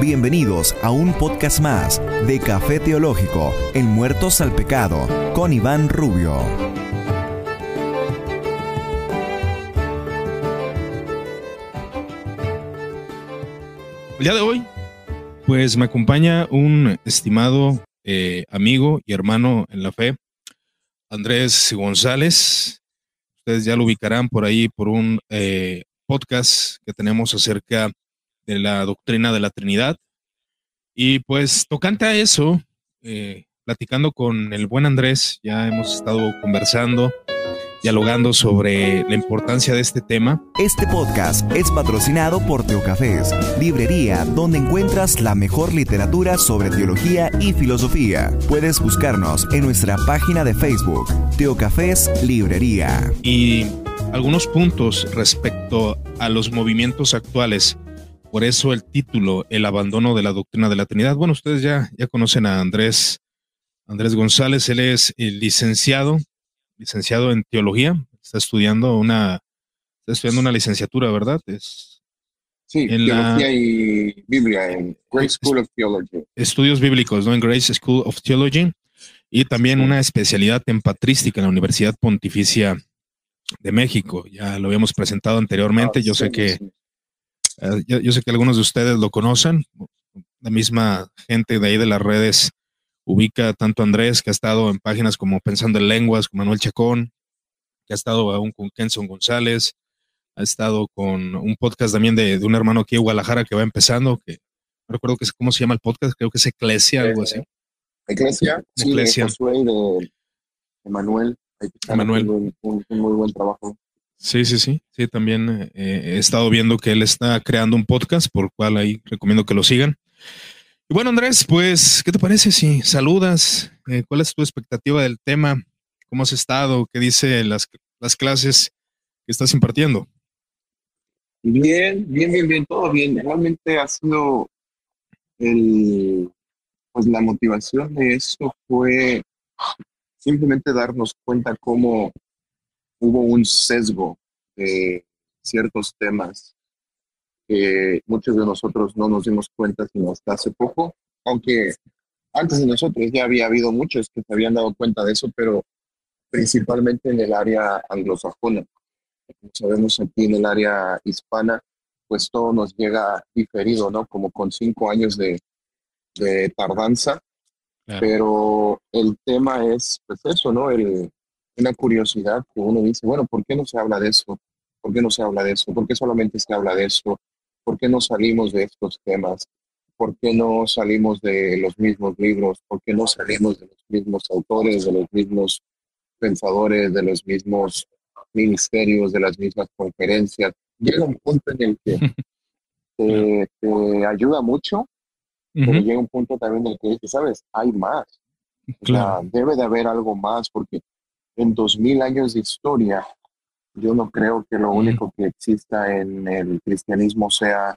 Bienvenidos a un podcast más de Café Teológico en Muertos al Pecado con Iván Rubio. El día de hoy, pues me acompaña un estimado eh, amigo y hermano en la fe, Andrés González. Ustedes ya lo ubicarán por ahí por un eh, podcast que tenemos acerca de la doctrina de la Trinidad. Y pues tocante a eso, eh, platicando con el buen Andrés, ya hemos estado conversando, dialogando sobre la importancia de este tema. Este podcast es patrocinado por Teocafés, librería donde encuentras la mejor literatura sobre teología y filosofía. Puedes buscarnos en nuestra página de Facebook, Teocafés Librería. Y algunos puntos respecto a los movimientos actuales por eso el título, El abandono de la doctrina de la Trinidad. Bueno, ustedes ya, ya conocen a Andrés, Andrés González, él es el licenciado, licenciado en teología, está estudiando una, está estudiando una licenciatura, ¿verdad? Es sí, en teología y Biblia en Grace School of Theology. Estudios bíblicos, ¿no? En Grace School of Theology y también una especialidad en patrística en la Universidad Pontificia de México. Ya lo habíamos presentado anteriormente. Ah, Yo sé que eh, yo, sé que algunos de ustedes lo conocen, la misma gente de ahí de las redes ubica tanto a Andrés, que ha estado en páginas como Pensando en Lenguas, con Manuel Chacón, que ha estado aún con Kenson González, ha estado con un podcast también de, un hermano aquí de Guadalajara que va empezando, que no recuerdo que, cómo se llama el podcast, creo que es Eclesia, algo así. Eclesia, sí, Eclesia. de Manuel. Manuel. Un, un, muy buen trabajo. Sí, sí, sí. Sí, también eh, he estado viendo que él está creando un podcast, por cual ahí recomiendo que lo sigan. Y bueno, Andrés, pues, ¿qué te parece si saludas? Eh, ¿Cuál es tu expectativa del tema? ¿Cómo has estado? ¿Qué dice las, las clases que estás impartiendo? Bien, bien, bien, bien, todo bien. Realmente ha sido el, pues la motivación de eso fue simplemente darnos cuenta cómo hubo un sesgo de ciertos temas que muchos de nosotros no nos dimos cuenta sino hasta hace poco, aunque antes de nosotros ya había habido muchos que se habían dado cuenta de eso, pero principalmente en el área anglosajona. Como sabemos aquí en el área hispana, pues todo nos llega diferido, ¿no? Como con cinco años de, de tardanza. Pero el tema es, pues eso, ¿no? El, una curiosidad que uno dice, bueno, ¿por qué no se habla de eso? ¿Por qué no se habla de eso? ¿Por qué solamente se habla de eso? ¿Por qué no salimos de estos temas? ¿Por qué no salimos de los mismos libros? ¿Por qué no salimos de los mismos autores, de los mismos pensadores, de los mismos ministerios, de las mismas conferencias? Llega un punto en el que te, ayuda mucho, pero llega un punto también en el que dices, sabes, hay más. O sea, debe de haber algo más porque en dos mil años de historia, yo no creo que lo único que exista en el cristianismo sea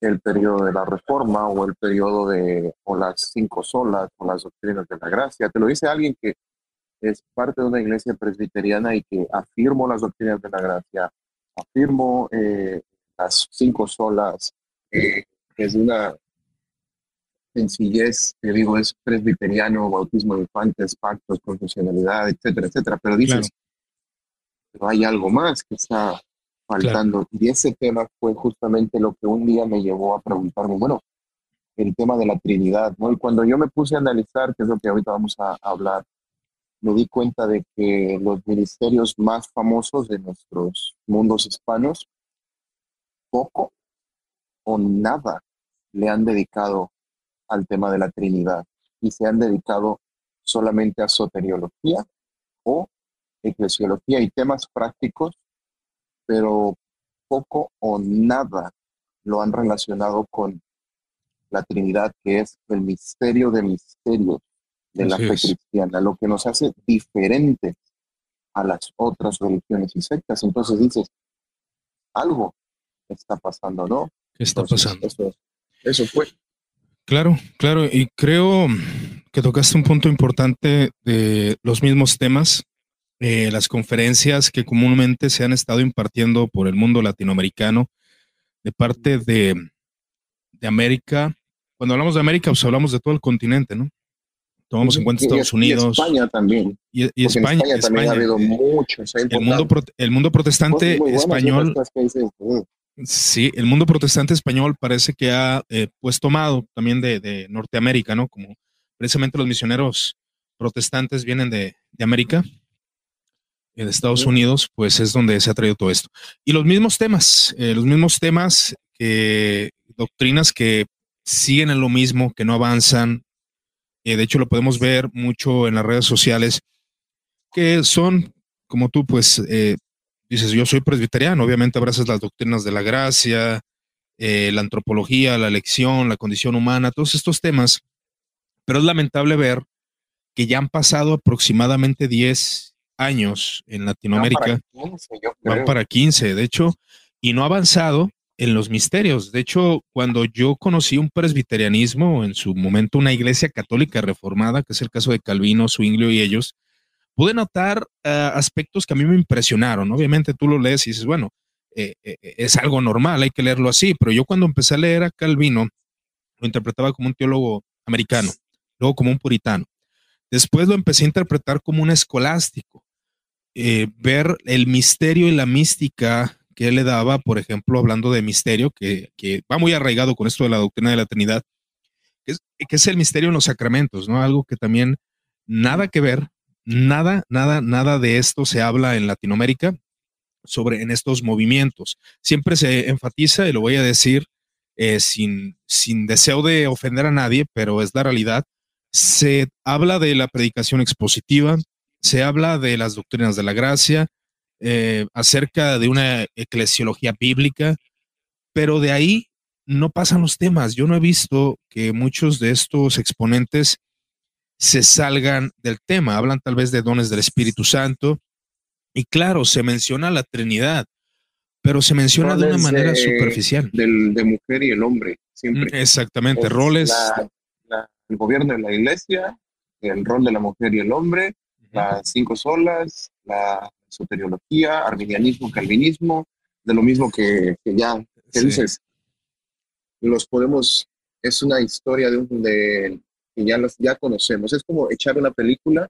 el periodo de la reforma o el periodo de o las cinco solas o las doctrinas de la gracia. Te lo dice alguien que es parte de una iglesia presbiteriana y que afirmo las doctrinas de la gracia, afirmo eh, las cinco solas, eh, es una sencillez, te digo, es presbiteriano, bautismo de infantes, pactos, profesionalidad, etcétera, etcétera. Pero dices, pero hay algo más que está faltando. Y ese tema fue justamente lo que un día me llevó a preguntarme, bueno, el tema de la Trinidad, ¿no? Y cuando yo me puse a analizar, que es lo que ahorita vamos a hablar, me di cuenta de que los ministerios más famosos de nuestros mundos hispanos, poco o nada le han dedicado al tema de la Trinidad y se han dedicado solamente a soteriología o eclesiología y temas prácticos, pero poco o nada lo han relacionado con la Trinidad, que es el misterio de misterios de la fe cristiana, lo que nos hace diferentes a las otras religiones y sectas. Entonces dices, algo está pasando, ¿no? ¿Qué está pasando? Eso, eso fue. Claro, claro, y creo que tocaste un punto importante de los mismos temas, eh, las conferencias que comúnmente se han estado impartiendo por el mundo latinoamericano de parte de, de América, cuando hablamos de América, pues hablamos de todo el continente, ¿no? Tomamos en cuenta Estados Unidos. Y España también. Y, España, España, también ha habido eh, muchos. El mundo, el mundo protestante español. Sí, el mundo protestante español parece que ha eh, pues tomado también de, Norteamérica, ¿no? Como precisamente los misioneros protestantes vienen de, América, eh, de Estados Unidos, pues es donde se ha traído todo esto. Y los mismos temas, los mismos temas, que doctrinas que siguen en lo mismo, que no avanzan, eh, de hecho, lo podemos ver mucho en las redes sociales, que son, como tú, pues, eh, dices, yo soy presbiteriano, obviamente abrazas las doctrinas de la gracia, eh, la antropología, la elección, la condición humana, todos estos temas, pero es lamentable ver que ya han pasado aproximadamente 10 años en Latinoamérica, van para 15, de hecho, y no ha avanzado en los misterios. De hecho, cuando yo conocí un presbiterianismo, en su momento una iglesia católica reformada, que es el caso de Calvino, Zwinglio y ellos, pude notar ah, aspectos que a mí me impresionaron. Obviamente tú lo lees y dices, bueno, eh, eh, eh, es algo normal, hay que leerlo así, pero yo cuando empecé a leer a Calvino, lo interpretaba como un teólogo americano, luego como un puritano. Después lo empecé a interpretar como un escolástico. ver el misterio y la mística que él le daba, por ejemplo, hablando de misterio, que, va muy arraigado con esto de la doctrina de la Trinidad, que es, el misterio en los sacramentos, ¿no? Algo que también nada que ver, nada, nada, nada de esto se habla en Latinoamérica sobre en estos movimientos. Siempre se enfatiza, y lo voy a decir eh, sin, sin deseo de ofender a nadie, pero es la realidad, se habla de la predicación expositiva, se habla de las doctrinas de la gracia, eh, acerca de una eclesiología bíblica, pero de ahí no pasan los temas. Yo no he visto que muchos de estos exponentes se salgan del tema. Hablan tal vez de dones del Espíritu Santo. Y claro, se menciona la Trinidad, pero se menciona de una manera superficial. Del, de mujer y el hombre, siempre. Mm, exactamente, roles. el gobierno de la iglesia, el rol de la mujer y el hombre, las cinco solas, la soteriología, arminianismo, calvinismo, de lo mismo que, ya que dices, los podemos, es una historia de, un, de que ya, los, ya conocemos, es como echar una película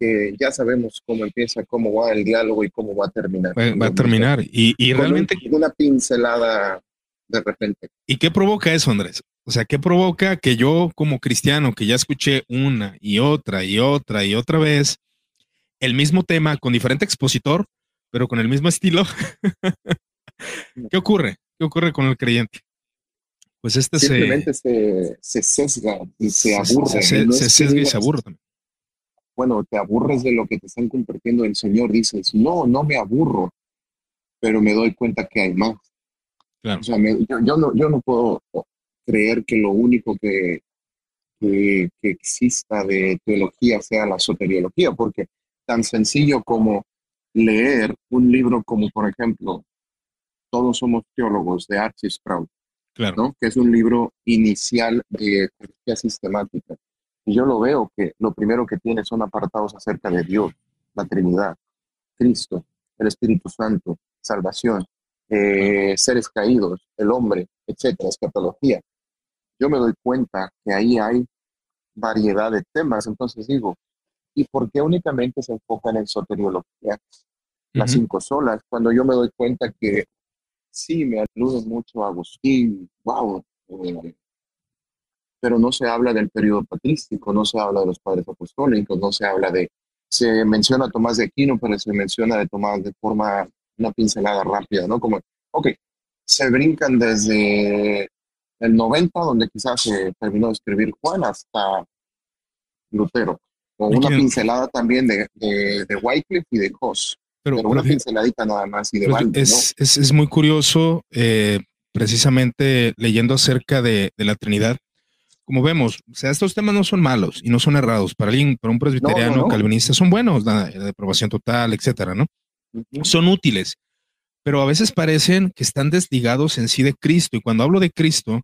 que ya sabemos cómo empieza, cómo va el diálogo y cómo va a terminar. Va, a terminar y, y realmente... una pincelada de repente. ¿Y qué provoca eso, Andrés? O sea, ¿qué provoca que yo como cristiano, que ya escuché una y otra y otra y otra vez, el mismo tema con diferente expositor, pero con el mismo estilo. ¿Qué ocurre? ¿Qué ocurre con el creyente? Pues este Simplemente se, se, sesga y se aburre. Se, sesga y se aburre Bueno, te aburres de lo que te están compartiendo el Señor. Dices, no, no me aburro, pero me doy cuenta que hay más. O sea, yo, no, yo no puedo creer que lo único que, que, que, exista de teología sea la soteriología, porque tan sencillo como leer un libro como, por ejemplo, Todos somos teólogos de Archie Sprout, claro. que es un libro inicial de teología sistemática. Y yo lo veo que lo primero que tiene son apartados acerca de Dios, la Trinidad, Cristo, el Espíritu Santo, salvación, eh, seres caídos, el hombre, etcétera, escatología. Yo me doy cuenta que ahí hay variedad de temas, entonces digo, ¿Y por qué únicamente se enfocan en soteriología? Las cinco solas, cuando yo me doy cuenta que sí, me alude mucho a Agustín, wow, eh, pero no se habla del periodo patrístico, no se habla de los padres apostólicos, no se habla de, se menciona a Tomás de Aquino, pero se menciona de Tomás de forma, una pincelada rápida, ¿no? Como, ok, se brincan desde el 90, donde quizás se terminó de escribir Juan, hasta Lutero una pincelada también de, de, Wycliffe y de Hoss. Pero, una pinceladita nada más y de es, es, muy curioso, eh, precisamente leyendo acerca de, la Trinidad. Como vemos, o sea, estos temas no son malos y no son errados. Para alguien, para un presbiteriano, calvinista, son buenos, la, la aprobación total, etcétera, ¿no? Son útiles, pero a veces parecen que están desligados en sí de Cristo. Y cuando hablo de Cristo,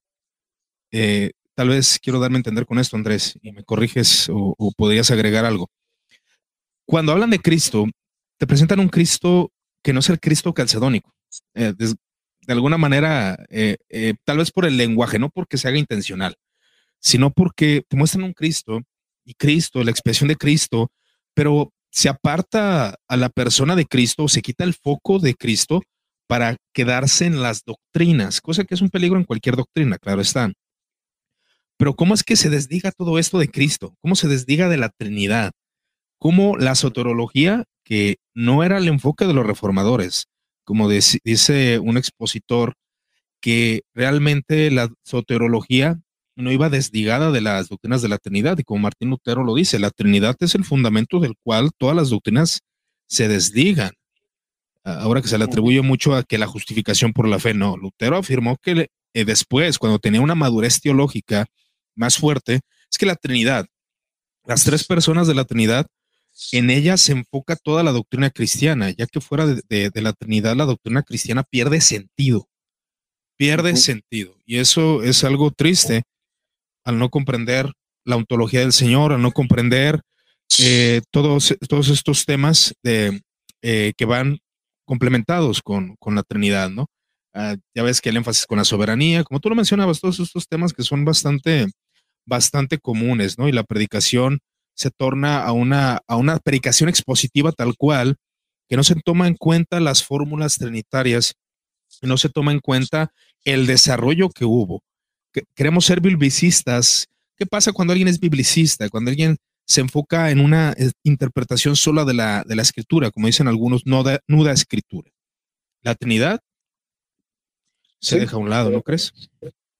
eh, Tal vez quiero darme a entender con esto, Andrés, y me corriges o, podrías agregar algo. Cuando hablan de Cristo, te presentan un Cristo que no es el Cristo calcedónico. Eh, de, alguna manera, eh, eh, tal vez por el lenguaje, no porque se haga intencional, sino porque te muestran un Cristo y Cristo, la expresión de Cristo, pero se aparta a la persona de Cristo, se quita el foco de Cristo para quedarse en las doctrinas, cosa que es un peligro en cualquier doctrina, claro está. Pero ¿cómo es que se desdiga todo esto de Cristo? ¿Cómo se desdiga de la Trinidad? ¿Cómo la soterología, que no era el enfoque de los reformadores, como dice un expositor, que realmente la soterología no iba desdigada de las doctrinas de la Trinidad, y como Martín Lutero lo dice, la Trinidad es el fundamento del cual todas las doctrinas se desdigan. Ahora que se le atribuye mucho a que la justificación por la fe, no, Lutero afirmó que eh, después, cuando tenía una madurez teológica más fuerte, es que la Trinidad, las tres personas de la Trinidad, en ella se enfoca toda la doctrina cristiana, ya que fuera de, la Trinidad la doctrina cristiana pierde sentido, pierde sentido. Y eso es algo triste al no comprender la ontología del Señor, al no comprender eh, todos, todos estos temas de, eh, que van complementados con, la Trinidad, ¿no? Ah, ya ves que el énfasis con la soberanía, como tú lo mencionabas, todos estos temas que son bastante, bastante comunes, ¿no? Y la predicación se torna a una, a una predicación expositiva tal cual, que no se toma en cuenta las fórmulas trinitarias, no se toma en cuenta el desarrollo que hubo. queremos ser biblicistas. ¿Qué pasa cuando alguien es biblicista? Cuando alguien se enfoca en una eh, interpretación sola de la, de la escritura, como dicen algunos, no da, nuda escritura. La Trinidad se deja a un lado, ¿no crees?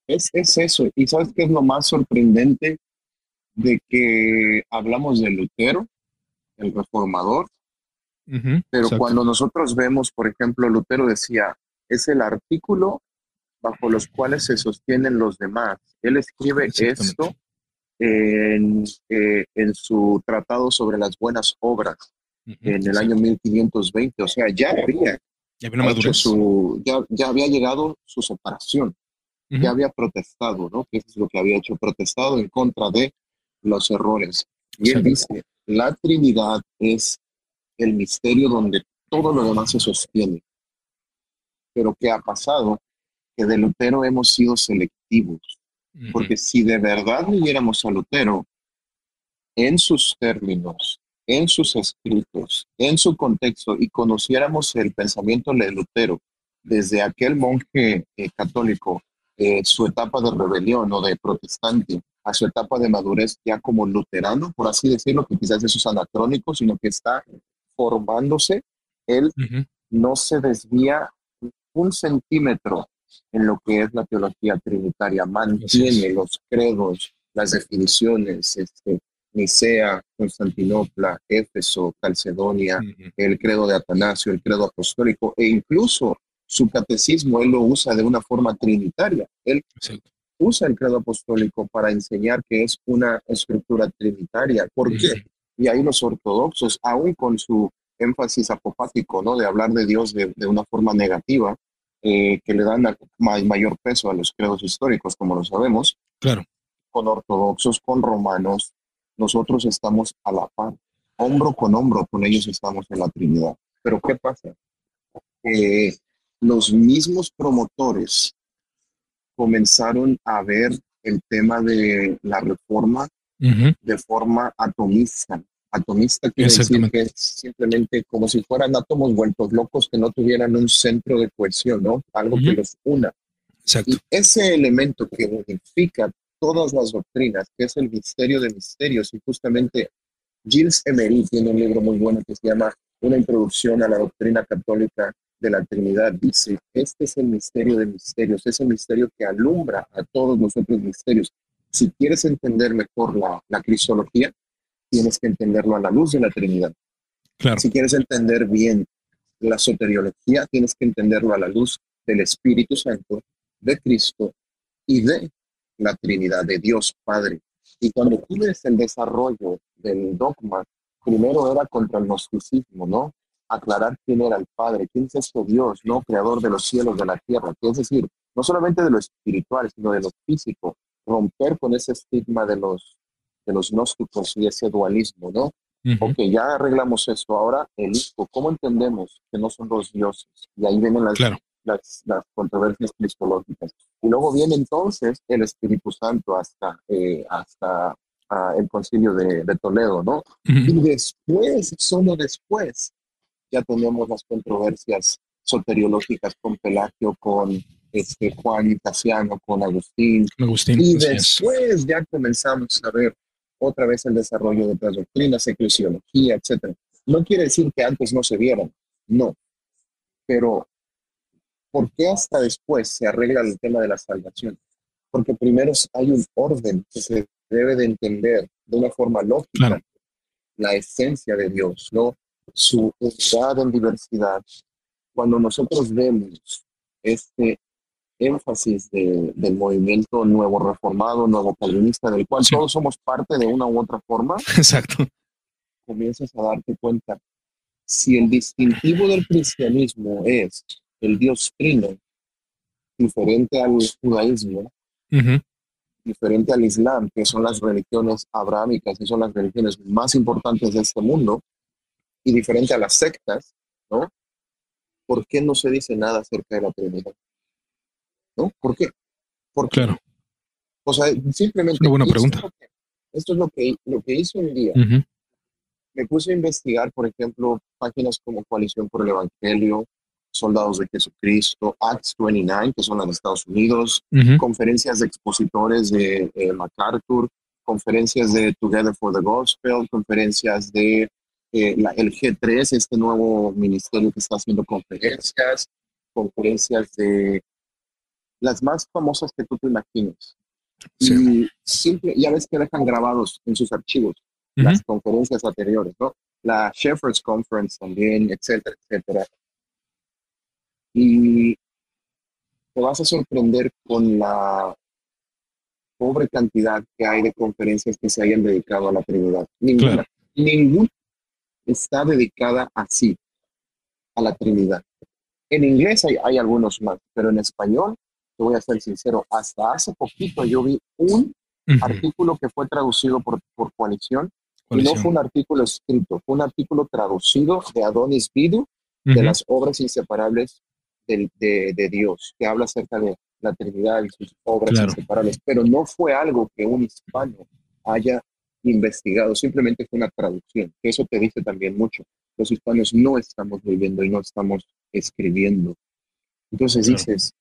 Es, es eso. Y sabes qué es lo más sorprendente de que hablamos de Lutero, el reformador, pero cuando nosotros vemos, por ejemplo, Lutero decía, es el artículo bajo los cuales se sostienen los demás. Él escribe esto en, eh, en su tratado sobre las buenas obras en el año 1520. O sea, ya había, ya, su, ya, ya, había llegado su separación, ya había protestado, ¿no? Que es lo que había hecho, protestado en contra de los errores. Y él dice, la Trinidad es el misterio donde todo lo demás se sostiene. Pero ¿qué ha pasado? Que de Lutero hemos sido selectivos porque si de verdad leyéramos a Lutero en sus términos, en sus escritos, en su contexto y conociéramos el pensamiento de Lutero desde aquel monje eh, católico, eh, su etapa de rebelión o de protestante, a su etapa de madurez ya como luterano, por así decirlo, que quizás eso es anacrónico, sino que está formándose, él no se desvía un centímetro en lo que es la teología trinitaria, mantiene los credos, las definiciones, este, Nicea, Constantinopla, Éfeso, Calcedonia, el credo de Atanasio, el credo apostólico, e incluso su catecismo, él lo usa de una forma trinitaria. Él usa el credo apostólico para enseñar que es una estructura trinitaria. ¿Por qué? Y ahí los ortodoxos, aún con su énfasis apopático, ¿no? De hablar de Dios de, de una forma negativa, eh, que le dan mayor peso a los credos históricos, como lo sabemos. Claro. Con ortodoxos, con romanos, nosotros estamos a la par, hombro con hombro con ellos estamos en la Trinidad. Pero ¿qué pasa? los mismos promotores comenzaron a ver el tema de la reforma de forma atomista, Atomista quiere decir que es simplemente como si fueran átomos vueltos locos que no tuvieran un centro de cohesión, ¿no? Algo que los una. Exacto. Y ese elemento que unifica todas las doctrinas, que es el misterio de misterios, y justamente Gilles Emery tiene un libro muy bueno que se llama Una introducción a la doctrina católica de la Trinidad. Dice, este es el misterio de misterios, es el misterio que alumbra a todos los otros misterios. Si quieres entender mejor la, la cristología, tienes que entenderlo a la luz de la Trinidad. Claro. Si quieres entender bien la soteriología, tienes que entenderlo a la luz del Espíritu Santo, de Cristo y de la Trinidad, de Dios Padre. Y cuando tú ves el desarrollo del dogma, primero era contra el gnosticismo, ¿no? Aclarar quién era el Padre, quién es este Dios, ¿no? Creador de los cielos, de la tierra. Es decir, no solamente de lo espiritual, sino de lo físico. Romper con ese estigma de los de los gnósticos y ese dualismo, ¿no? Ok, ya arreglamos eso. Ahora el Hijo, ¿cómo entendemos que no son dos dioses? Y ahí vienen las, las, las controversias cristológicas. Y luego viene entonces el Espíritu Santo hasta, eh, hasta ah, el concilio de, de Toledo, ¿no? Y después, solo después, ya tenemos las controversias soteriológicas con Pelagio, con este, Juan y Casiano, con Agustín. Agustín y después ya comenzamos a ver otra vez el desarrollo de otras doctrinas, eclesiología, etc. No quiere decir que antes no se vieron, no. Pero, ¿por qué hasta después se arregla el tema de la salvación? Porque primero hay un orden que se debe de entender de una forma lógica, la esencia de Dios, ¿no? Su unidad en diversidad. Cuando nosotros vemos este énfasis del movimiento nuevo reformado, nuevo calvinista, del cual todos somos parte de una u otra forma. Exacto. Comienzas a darte cuenta, si el distintivo del cristianismo es el Dios trino, diferente al judaísmo, diferente al islam, que son las religiones abrámicas, que son las religiones más importantes de este mundo, y diferente a las sectas, ¿no? ¿Por qué no se dice nada acerca de la Trinidad? ¿no? ¿Por qué? Porque, claro. O sea, simplemente... Una buena pregunta. Esto es lo que, lo que hice un día. Me puse a investigar, por ejemplo, páginas como Coalición por el Evangelio, Soldados de Jesucristo, Acts 29, que son las de Estados Unidos, conferencias de expositores de MacArthur, conferencias de Together for the Gospel, conferencias de eh, la, el G3, este nuevo ministerio que está haciendo conferencias, conferencias de las más famosas que tú te imagines. Y siempre, ya ves que dejan grabados en sus archivos las conferencias anteriores, ¿no? La Shepherd's Conference también, etcétera, etcétera. Y te vas a sorprender con la pobre cantidad que hay de conferencias que se hayan dedicado a la Trinidad. Ninguna, ninguna está dedicada así, a la Trinidad. En inglés hay, hay algunos más, pero en español te voy a ser sincero, hasta hace poquito yo vi un artículo que fue traducido por, por coalición, y no fue un artículo escrito, fue un artículo traducido de Adonis Bidu, de las obras inseparables de, de, Dios, que habla acerca de la Trinidad y sus obras inseparables, pero no fue algo que un hispano haya investigado, simplemente fue una traducción, eso te dice también mucho. Los hispanos no estamos viviendo y no estamos escribiendo. Entonces dices,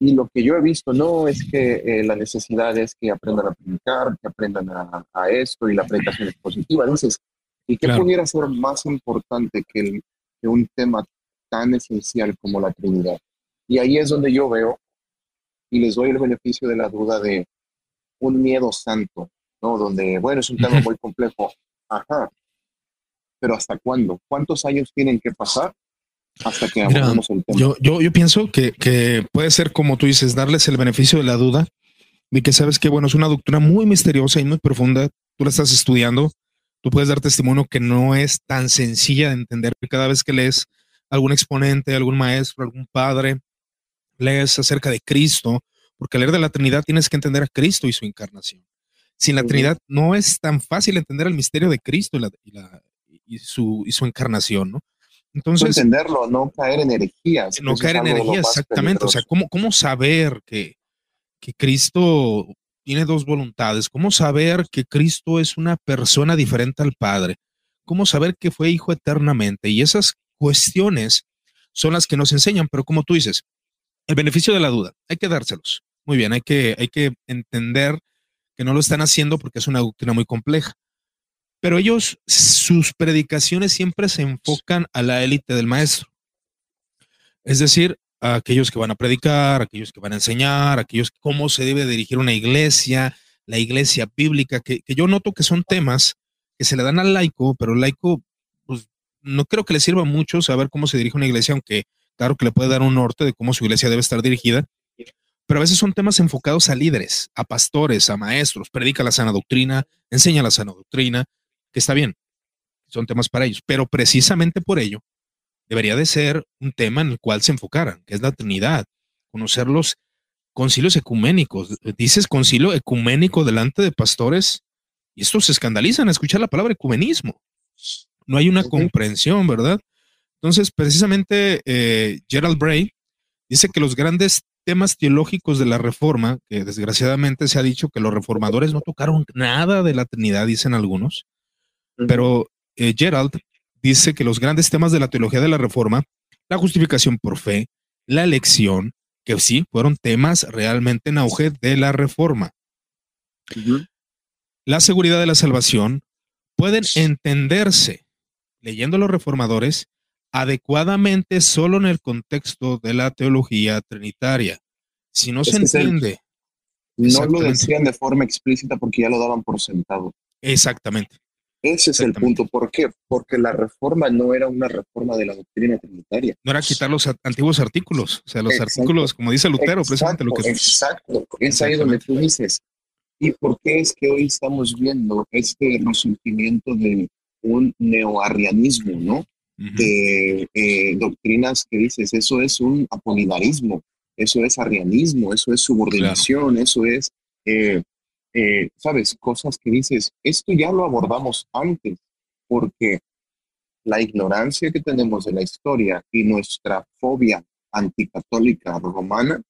y lo que yo he visto no es que eh, la necesidad es que aprendan a predicar, que aprendan a, a esto y la predicación es positiva. Entonces, ¿y qué pudiera ser más importante que, el, que un tema tan esencial como la Trinidad? Y ahí es donde yo veo y les doy el beneficio de la duda de un miedo santo, ¿no? Donde, bueno, es un tema muy complejo. Ajá. Pero ¿hasta cuándo? ¿Cuántos años tienen que pasar hasta que Yo, yo, yo pienso que, que, puede ser, como tú dices, darles el beneficio de la duda de que sabes que, bueno, es una doctrina muy misteriosa y muy profunda. Tú la estás estudiando, tú puedes dar testimonio que no es tan sencilla de entender. Cada vez que lees algún exponente, algún maestro, algún padre, lees acerca de Cristo, porque al leer de la Trinidad tienes que entender a Cristo y su encarnación. Sin la Trinidad no es tan fácil entender el misterio de Cristo y, la, y, la, y, su, y su encarnación, ¿no? Entonces, entenderlo, no caer en herejías. No caer en herejías, exactamente. O sea, ¿cómo, cómo saber que, que Cristo tiene dos voluntades? ¿Cómo saber que Cristo es una persona diferente al Padre? ¿Cómo saber que fue hijo eternamente? Y esas cuestiones son las que nos enseñan, pero como tú dices, el beneficio de la duda, hay que dárselos. Muy bien, hay que, hay que entender que no lo están haciendo porque es una doctrina muy compleja pero ellos, sus predicaciones siempre se enfocan a la élite del maestro. Es decir, a aquellos que van a predicar, aquellos que van a enseñar, aquellos cómo se debe dirigir una iglesia, la iglesia bíblica, que, yo noto que son temas que se le dan al laico, pero el laico, pues no creo que le sirva mucho saber cómo se dirige una iglesia, aunque claro que le puede dar un norte de cómo su iglesia debe estar dirigida, pero a veces son temas enfocados a líderes, a pastores, a maestros, predica la sana doctrina, enseña la sana doctrina, que está bien, son temas para ellos, pero precisamente por ello debería de ser un tema en el cual se enfocaran, que es la Trinidad, conocer los concilios ecuménicos. Dices concilio ecuménico delante de pastores y estos se escandalizan a escuchar la palabra ecumenismo. No hay una comprensión, ¿verdad? Entonces, precisamente eh, Gerald Bray dice que los grandes temas teológicos de la reforma, que desgraciadamente se ha dicho que los reformadores no tocaron nada de la Trinidad, dicen algunos, pero eh, Gerald dice que los grandes temas de la teología de la reforma, la justificación por fe, la elección, que sí, fueron temas realmente en auge de la reforma. La seguridad de la salvación pueden entenderse, leyendo los reformadores, adecuadamente solo en el contexto de la teología trinitaria. Si no se entiende. no lo decían de forma explícita porque ya lo daban por sentado. Exactamente. Ese es el punto. ¿Por qué? Porque la reforma no era una reforma de la doctrina trinitaria. No era quitar los antiguos artículos, o sea, los artículos, como dice Lutero, precisamente lo que Exacto, es ahí donde tú dices. ¿Y por qué es que hoy estamos viendo este resurgimiento de un neoarrianismo, ¿no? De eh, doctrinas que dices, eso es un apolinarismo, eso es arrianismo, eso es subordinación, eso es eh, eh, sabes, cosas que dices, esto ya lo abordamos antes, porque la ignorancia que tenemos de la historia y nuestra fobia anticatólica romana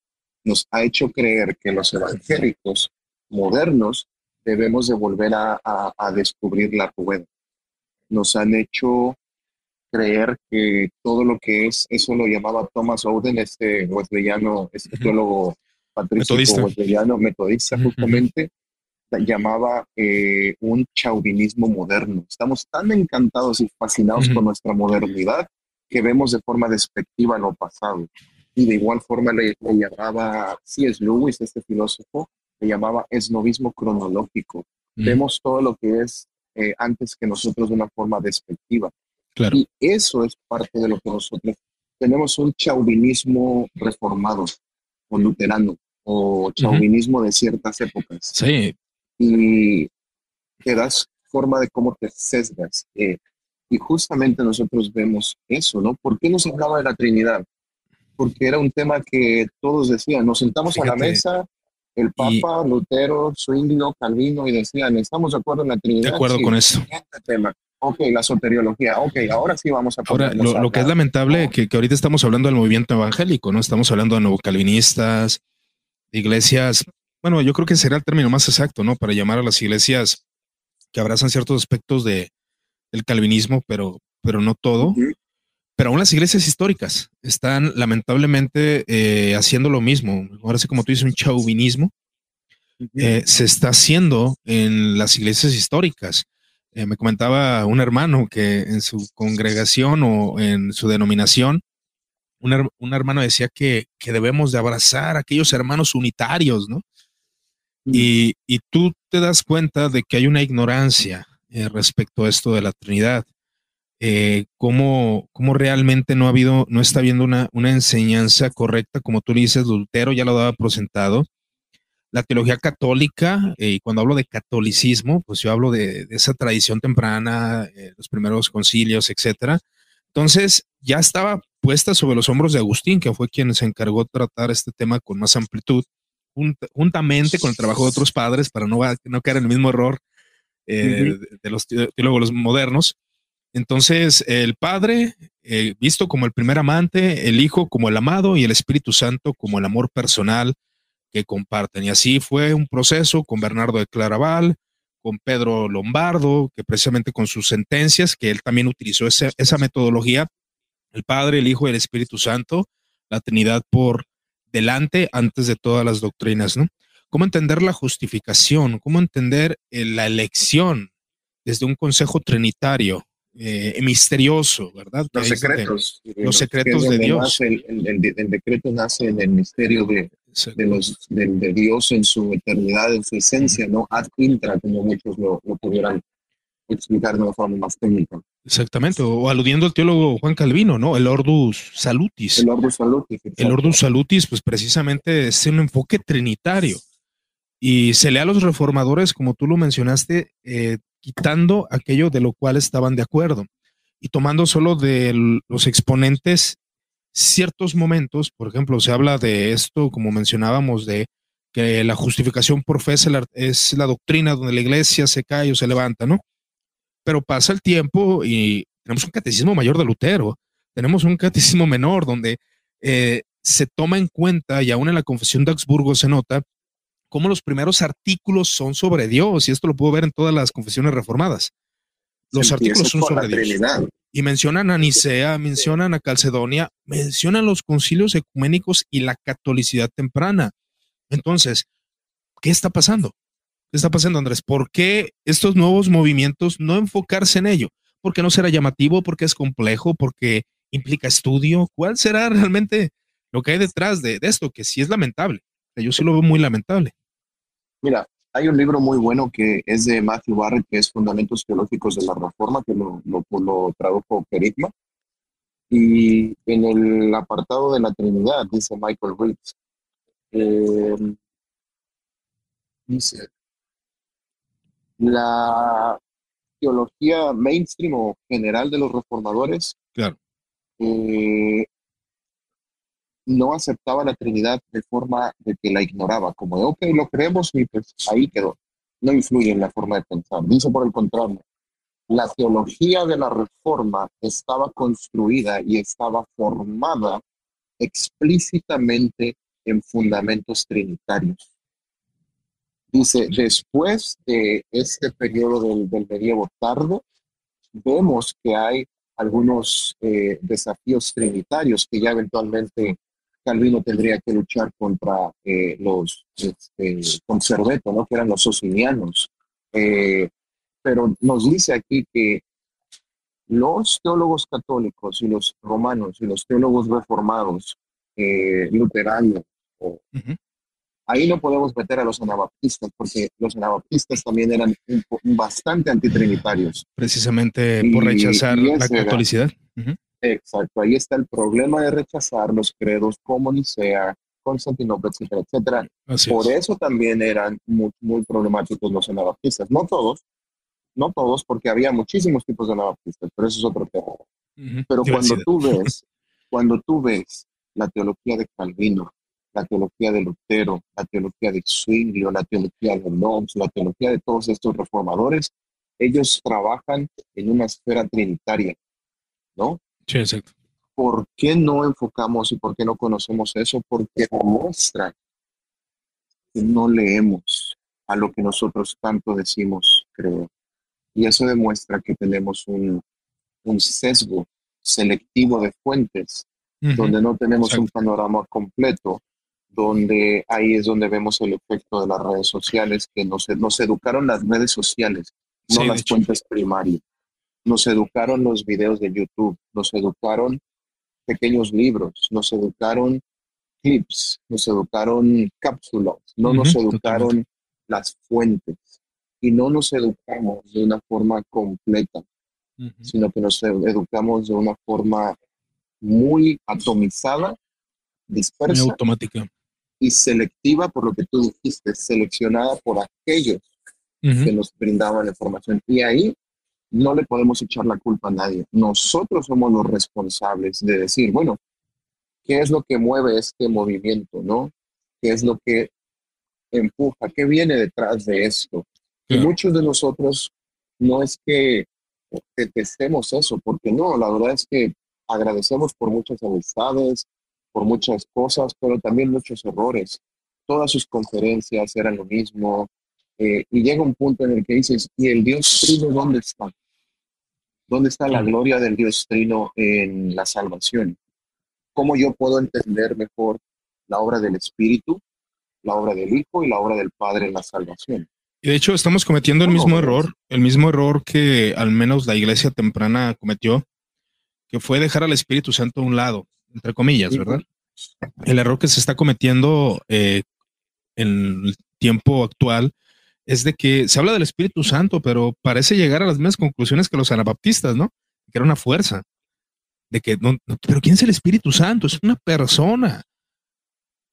nos ha hecho creer que los evangélicos modernos debemos de volver a, descubrir la rueda. Nos han hecho creer que todo lo que es, eso lo llamaba Thomas Oden, este wesleyano, este teólogo patricio wesleyano, metodista justamente, llamaba eh, un chauvinismo moderno. Estamos tan encantados y fascinados con nuestra modernidad que vemos de forma despectiva lo pasado. Y de igual forma le, llamaba C.S. Lewis, este filósofo, le llamaba esnovismo cronológico. Vemos todo lo que es eh, antes que nosotros de una forma despectiva. Claro. Y eso es parte de lo que nosotros tenemos un chauvinismo reformado o luterano o chauvinismo de ciertas épocas. Sí, y te das forma de cómo te sesgas. Eh, y justamente nosotros vemos eso, ¿no? ¿Por qué nos hablaba de la Trinidad? Porque era un tema que todos decían, nos sentamos a la mesa, el Papa, Lutero, Zwinglio, Calvino, y decían, estamos de acuerdo en la Trinidad. De acuerdo con eso. Tema. Ok, la soteriología. Ok, ahora sí vamos a Ahora, lo, que es lamentable que, que ahorita estamos hablando del movimiento evangélico, ¿no? Estamos hablando de nuevo calvinistas, iglesias bueno, yo creo que será el término más exacto, ¿no? Para llamar a las iglesias que abrazan ciertos aspectos de, del calvinismo, pero, pero no todo. Pero aún las iglesias históricas están lamentablemente eh, haciendo lo mismo. Ahora sí, como tú dices, un chauvinismo. Eh, se está haciendo en las iglesias históricas. Eh, me comentaba un hermano que en su congregación o en su denominación, un, un hermano decía que, que, debemos de abrazar a aquellos hermanos unitarios, ¿no? Y, tú te das cuenta de que hay una ignorancia eh, respecto a esto de la Trinidad. Eh, cómo, realmente no ha habido, no está habiendo una, una enseñanza correcta, como tú dices, Lutero ya lo daba por sentado. La teología católica, eh, y cuando hablo de catolicismo, pues yo hablo de, esa tradición temprana, los primeros concilios, etcétera. Entonces, ya estaba puesta sobre los hombros de Agustín, que fue quien se encargó de tratar este tema con más amplitud juntamente con el trabajo de otros padres para no, no caer en el mismo error eh, de, los teólogos modernos. Entonces, el Padre, eh, visto como el primer amante, el Hijo como el amado y el Espíritu Santo como el amor personal que comparten. Y así fue un proceso con Bernardo de Claraval, con Pedro Lombardo, que precisamente con sus sentencias, que él también utilizó esa metodología, el Padre, el Hijo y el Espíritu Santo, la Trinidad por delante antes de todas las doctrinas, ¿no? ¿Cómo entender la justificación? ¿Cómo entender eh, la elección desde un consejo trinitario eh, misterioso, verdad? Los secretos. los secretos de Dios. el, decreto nace en el misterio de, los, de, Dios en su eternidad, en su esencia, ¿no? Ad intra, como muchos lo, lo pudieran explicar de una forma más técnica. Exactamente, o aludiendo al teólogo Juan Calvino, ¿no? El Ordus Salutis. El Ordus Salutis. El Ordus Salutis, pues precisamente es un enfoque trinitario. Y se lee a los reformadores, como tú lo mencionaste, eh, quitando aquello de lo cual estaban de acuerdo y tomando solo de los exponentes ciertos momentos, por ejemplo, se habla de esto, como mencionábamos, de que la justificación por fe es la doctrina donde la iglesia se cae o se levanta, ¿no? pero pasa el tiempo y tenemos un catecismo mayor de Lutero, tenemos un catecismo menor donde eh, se toma en cuenta, y aún en la confesión de Augsburgo se nota, cómo los primeros artículos son sobre Dios, y esto lo puedo ver en todas las confesiones reformadas. Los artículos son sobre Dios. Y mencionan a Nicea, mencionan a Calcedonia, mencionan los concilios ecuménicos y la catolicidad temprana. Entonces, ¿qué está pasando? ¿Qué está pasando, Andrés? ¿Por qué estos nuevos movimientos no enfocarse en ello? ¿Por qué no será llamativo? ¿Por qué es complejo? ¿Por qué implica estudio? ¿Cuál será realmente lo que hay detrás de, esto? Que sí es lamentable. Yo sí lo veo muy lamentable. Mira, hay un libro muy bueno que es de Matthew Barrett, que es Fundamentos Teológicos de la Reforma, que lo, lo, tradujo Kerigma. Y en el apartado de la Trinidad, dice Michael Riggs, eh, dice, la teología mainstream o general de los reformadores claro. Eh, no aceptaba la Trinidad de forma de que la ignoraba, como de, ok, lo creemos y pues ahí quedó. No influye en la forma de pensar. Dice por el contrario, la teología de la reforma estaba construida y estaba formada explícitamente en fundamentos trinitarios. Dice, después de este periodo del, del medievo tardo, vemos que hay algunos eh, desafíos trinitarios que ya eventualmente Calvino tendría que luchar contra eh, los este, ¿no? que eran los socinianos. Eh, pero nos dice aquí que los teólogos católicos y los romanos y los teólogos reformados, luteranos, ahí no podemos meter a los anabaptistas porque los anabaptistas también eran bastante antitrinitarios. Precisamente por rechazar la catolicidad. Exacto, ahí está el problema de rechazar los credos como Nicea, Constantinopla, etcétera, etcétera. Por eso también eran muy, muy problemáticos los anabaptistas. No todos, no todos, porque había muchísimos tipos de anabaptistas, pero eso es otro tema. Pero cuando tú ves, cuando tú ves la teología de Calvino, la teología de Lutero, la teología de Zwinglio, la teología de Knox, la teología de todos estos reformadores, ellos trabajan en una esfera trinitaria, ¿no? Sí, exacto. ¿Por qué no enfocamos y por qué no conocemos eso? Porque demuestra que no leemos a lo que nosotros tanto decimos, creo. Y eso demuestra que tenemos un, sesgo selectivo de fuentes, donde no tenemos un panorama completo, donde ahí es donde vemos el efecto de las redes sociales, que nos, nos educaron las redes sociales, no las fuentes primarias nos educaron los videos de YouTube, nos educaron pequeños libros, nos educaron clips, nos educaron cápsulas, no nos educaron las fuentes. Y no nos educamos de una forma completa, sino que nos educamos de una forma muy atomizada, dispersa, automática. y selectiva por lo que tú dijiste, seleccionada por aquellos que nos brindaban la información. Y ahí no le podemos echar la culpa a nadie. Nosotros somos los responsables de decir, bueno, ¿qué es lo que mueve este movimiento, no? ¿Qué es lo que empuja? ¿Qué viene detrás de esto? Y muchos de nosotros no es que detestemos eso, porque no, la verdad es que agradecemos por muchas amistades, por muchas cosas, pero también muchos errores. Todas sus conferencias eran lo mismo, eh, y llega un punto en el que dices, ¿y el Dios Trino dónde está? ¿Dónde está la gloria del Dios Trino en la salvación? ¿Cómo yo puedo entender mejor la obra del Espíritu, la obra del Hijo y la obra del Padre en la salvación? Y de hecho estamos cometiendo el mismo error, el mismo error que al menos la iglesia temprana cometió, que fue dejar al Espíritu Santo a un lado, entre comillas, ¿verdad? El error que se está cometiendo eh, en el tiempo actual es de que se habla del Espíritu Santo, pero parece llegar a las mismas conclusiones que los anabaptistas, ¿no? Que era una fuerza. De que, no, pero ¿quién es el Espíritu Santo? Es una persona.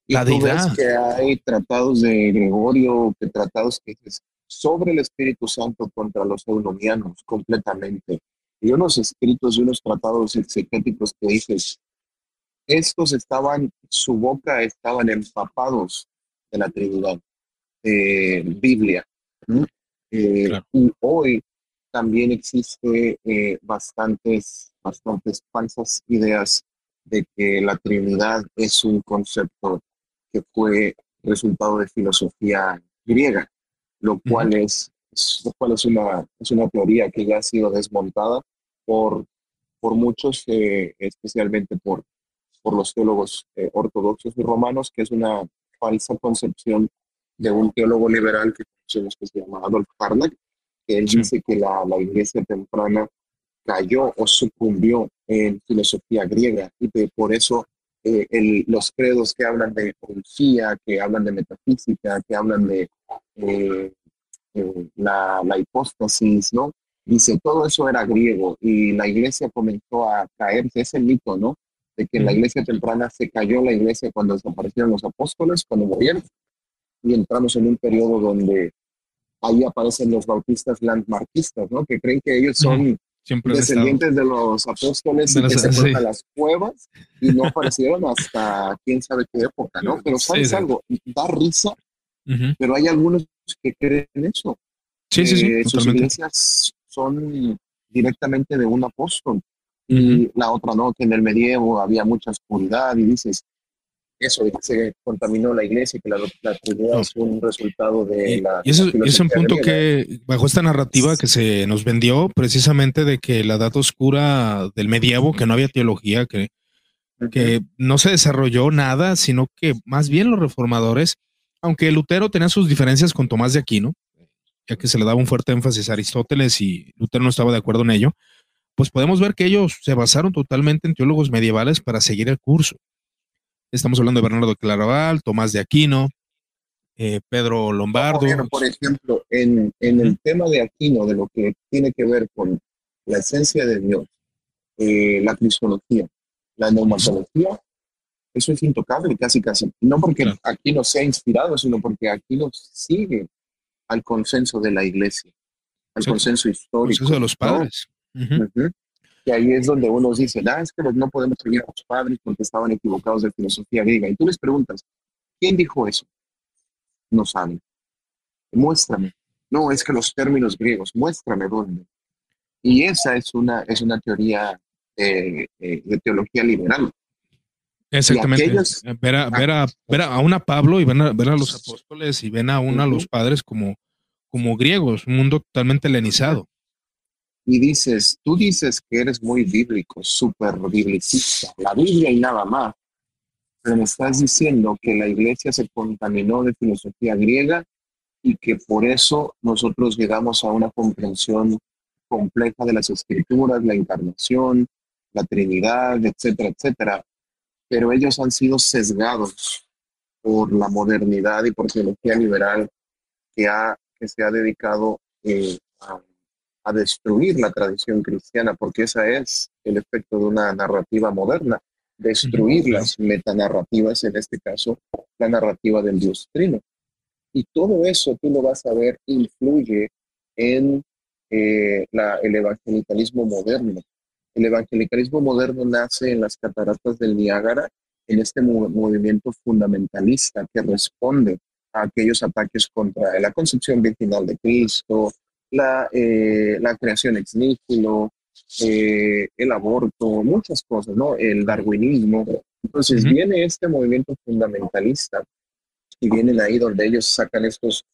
La deidad. que hay tratados de Gregorio, que tratados que sobre el Espíritu Santo contra los eunomianos completamente. Y unos escritos y unos tratados exegéticos que dices, estos estaban, su boca estaban empapados de la Trinidad. Eh, Biblia. Eh, y hoy también existe eh, bastantes, bastantes falsas ideas de que la Trinidad es un concepto que fue resultado de filosofía griega, lo cual es, lo cual es una, es una teoría que ya ha sido desmontada por, por muchos, eh, especialmente por, por los teólogos eh, ortodoxos y romanos, que es una falsa concepción de un teólogo liberal que conocemos que se llama Adolf Harnack, que él dice que la, la iglesia temprana cayó o sucumbió en filosofía griega y que por eso eh, el, los credos que hablan de poesía, que hablan de metafísica, que hablan de eh, eh, la, la, hipóstasis, ¿no? Dice, todo eso era griego y la iglesia comenzó a caerse, ese mito, ¿no? De que en la iglesia temprana se cayó la iglesia cuando desaparecieron los apóstoles, cuando murieron, y entramos en un periodo donde ahí aparecen los bautistas landmarquistas, ¿no? Que creen que ellos son descendientes de los apóstoles y que se fueron a las cuevas y no aparecieron hasta quién sabe qué época, ¿no? Pero sabes algo, da risa, pero hay algunos que creen eso. Sí, sí, sí. sus iglesias son directamente de un apóstol. Y la otra no, que en el medievo había mucha oscuridad y dices, eso de que se contaminó la iglesia y que la, la es un resultado de la... Y eso es un punto que, bajo esta narrativa que se nos vendió, precisamente de que la edad oscura del medievo, que no había teología, que, que no se desarrolló nada, sino que más bien los reformadores, aunque Lutero tenía sus diferencias con Tomás de Aquino, ya que se le daba un fuerte énfasis a Aristóteles y Lutero no estaba de acuerdo en ello, pues podemos ver que ellos se basaron totalmente en teólogos medievales para seguir el curso. Estamos hablando de Bernardo Claraval, Tomás de Aquino, eh, Pedro Lombardo. por ejemplo, en, el tema de Aquino, de lo que tiene que ver con la esencia de Dios, eh, la cristología, la neumatología, eso es intocable casi casi. No porque Aquino sea inspirado, sino porque Aquino sigue al consenso de la iglesia, al consenso histórico. Consenso de los padres. Y ahí es donde uno dice, ah, es que no podemos seguir a los padres porque estaban equivocados de filosofía griega. Y tú les preguntas, ¿quién dijo eso? No saben. Muéstrame. No, es que los términos griegos, muéstrame dónde. Y esa es una, es una teoría eh, eh, de teología liberal. Exactamente. ver, a, ver, a, ver, a, una Pablo y ver a, ver a los apóstoles y ven a uno a los padres como, como griegos, un mundo totalmente helenizado y dices, tú dices que eres muy bíblico, súper biblicista, la Biblia y nada más, pero me estás diciendo que la iglesia se contaminó de filosofía griega y que por eso nosotros llegamos a una comprensión compleja de las escrituras, la encarnación, la Trinidad, etcétera, etcétera. Pero ellos han sido sesgados por la modernidad y por teología liberal que, ha, que se ha dedicado eh, a a destruir la tradición cristiana, porque esa es el efecto de una narrativa moderna, destruir las metanarrativas, en este caso, la narrativa del Dios Trino. Y todo eso tú lo vas a ver influye en eh, la, el evangelicalismo moderno. El evangelicalismo moderno nace en las cataratas del Niágara, en este movimiento fundamentalista que responde a aquellos ataques contra la concepción virginal de Cristo, la, eh, la creación ex nihilo, eh, el aborto, muchas cosas, ¿no? El darwinismo. Entonces viene este movimiento fundamentalista y vienen ahí donde ellos sacan estos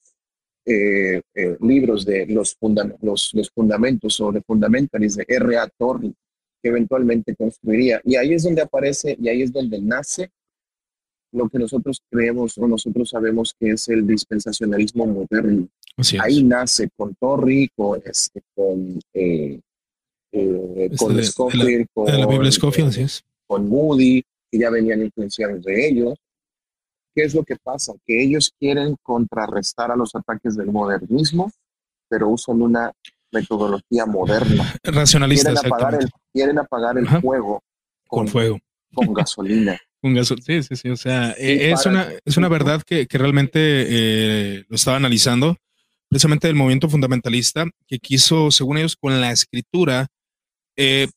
eh, libros de los, los, los, fundamentos o de fundamentalism de R.A. Torrey, que eventualmente construiría. Y ahí es donde aparece y ahí es donde nace lo que nosotros creemos o nosotros sabemos que es el dispensacionalismo moderno. Ahí nace con Torrey, con, este, con, eh, eh, este con Scofield, con, la Biblia Scofield, es. con Moody, que ya venían influenciados de ellos. ¿Qué es lo que pasa? Que ellos quieren contrarrestar a los ataques del modernismo, pero usan una metodología moderna. Racionalista. Quieren apagar el, quieren apagar el fuego con, fuego. Con gasolina. Con gasolina. Sí, sí, sí. O sea, eh, es, una, es una verdad que, que realmente lo estaba analizando precisamente del movimiento fundamentalista, que quiso, según ellos, con la escritura, eh,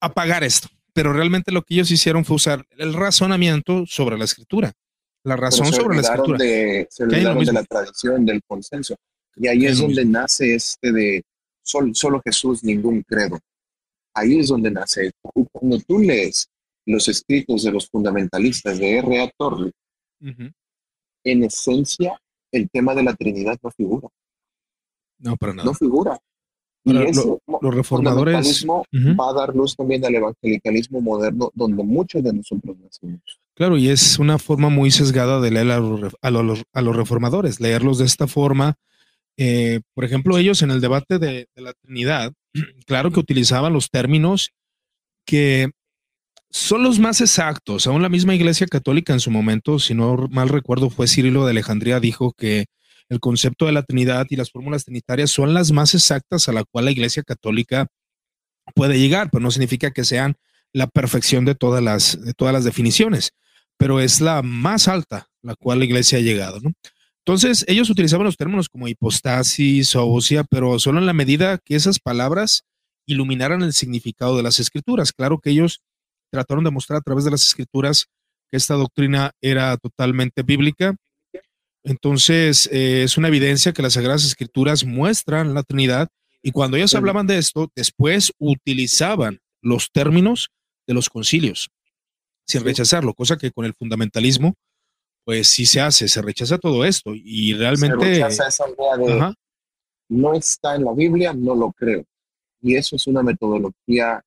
apagar esto. Pero realmente lo que ellos hicieron fue usar el razonamiento sobre la escritura. La razón sobre la escritura. De, se olvidaron de la tradición, del consenso. Y ahí es donde nace este de solo Jesús, ningún credo. Ahí es donde nace. Cuando tú lees los escritos de los fundamentalistas de R.A. Torley, en esencia, el tema de la Trinidad no figura. No, para nada. No figura. Y los reformadores va a dar luz también al evangelicalismo moderno, donde muchos de nosotros nacimos. Claro, y es una forma muy sesgada de leer a los, a los, reformadores, leerlos de esta forma. Eh, por ejemplo, ellos en el debate de, de la Trinidad, claro que utilizaban los términos que son los más exactos. Aún la misma Iglesia Católica en su momento, si no mal recuerdo, fue Cirilo de Alejandría, dijo que el concepto de la Trinidad y las fórmulas trinitarias son las más exactas a la cual la Iglesia Católica puede llegar, pero no significa que sean la perfección de todas las, de todas las definiciones, pero es la más alta la cual la Iglesia ha llegado. Entonces, ellos utilizaban los términos como hipostasis o ósea, pero solo en la medida que esas palabras iluminaran el significado de las escrituras. Claro que ellos trataron de mostrar a través de las escrituras que esta doctrina era totalmente bíblica. Entonces, eh, es una evidencia que las Sagradas Escrituras muestran la Trinidad y cuando ellos hablaban de esto, después utilizaban los términos de los concilios, sin rechazarlo, cosa que con el fundamentalismo, pues sí se hace, se rechaza todo esto y realmente... Se rechaza esa idea de no está en la Biblia, no lo creo. Y eso es una metodología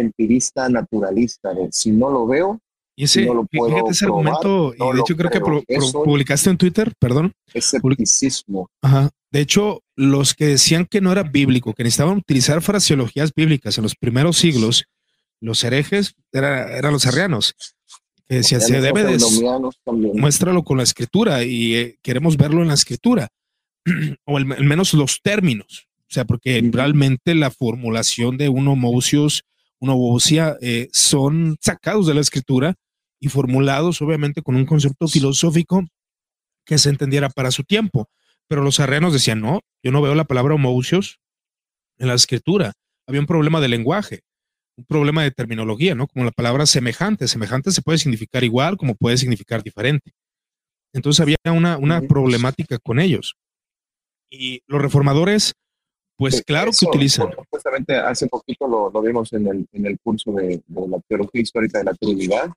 empirista naturalista, de si no lo veo, y ese, no lo puedo ese argumento, y de hecho creo que publicaste en Twitter, perdón. Escepticismo. Ajá. De hecho, los que decían que no era bíblico, que necesitaban utilizar fraseologías bíblicas en los primeros siglos, los herejes eran los arrianos. Que decían, se debe de... Muéstralo con la escritura y eh, queremos verlo en la escritura. o al, menos los términos. O sea, porque realmente la formulación de un homousios una vocía, eh, son sacados de la escritura y formulados obviamente con un concepto filosófico que se entendiera para su tiempo. Pero los arreanos decían, no, yo no veo la palabra homousios en la escritura. Había un problema de lenguaje, un problema de terminología, ¿no? Como la palabra semejante. Semejante se puede significar igual como puede significar diferente. Entonces había una, una problemática con ellos. Y los reformadores pues claro que utilizan. Justamente hace poquito lo, lo vimos en el, en el curso de, la teología histórica de la Trinidad.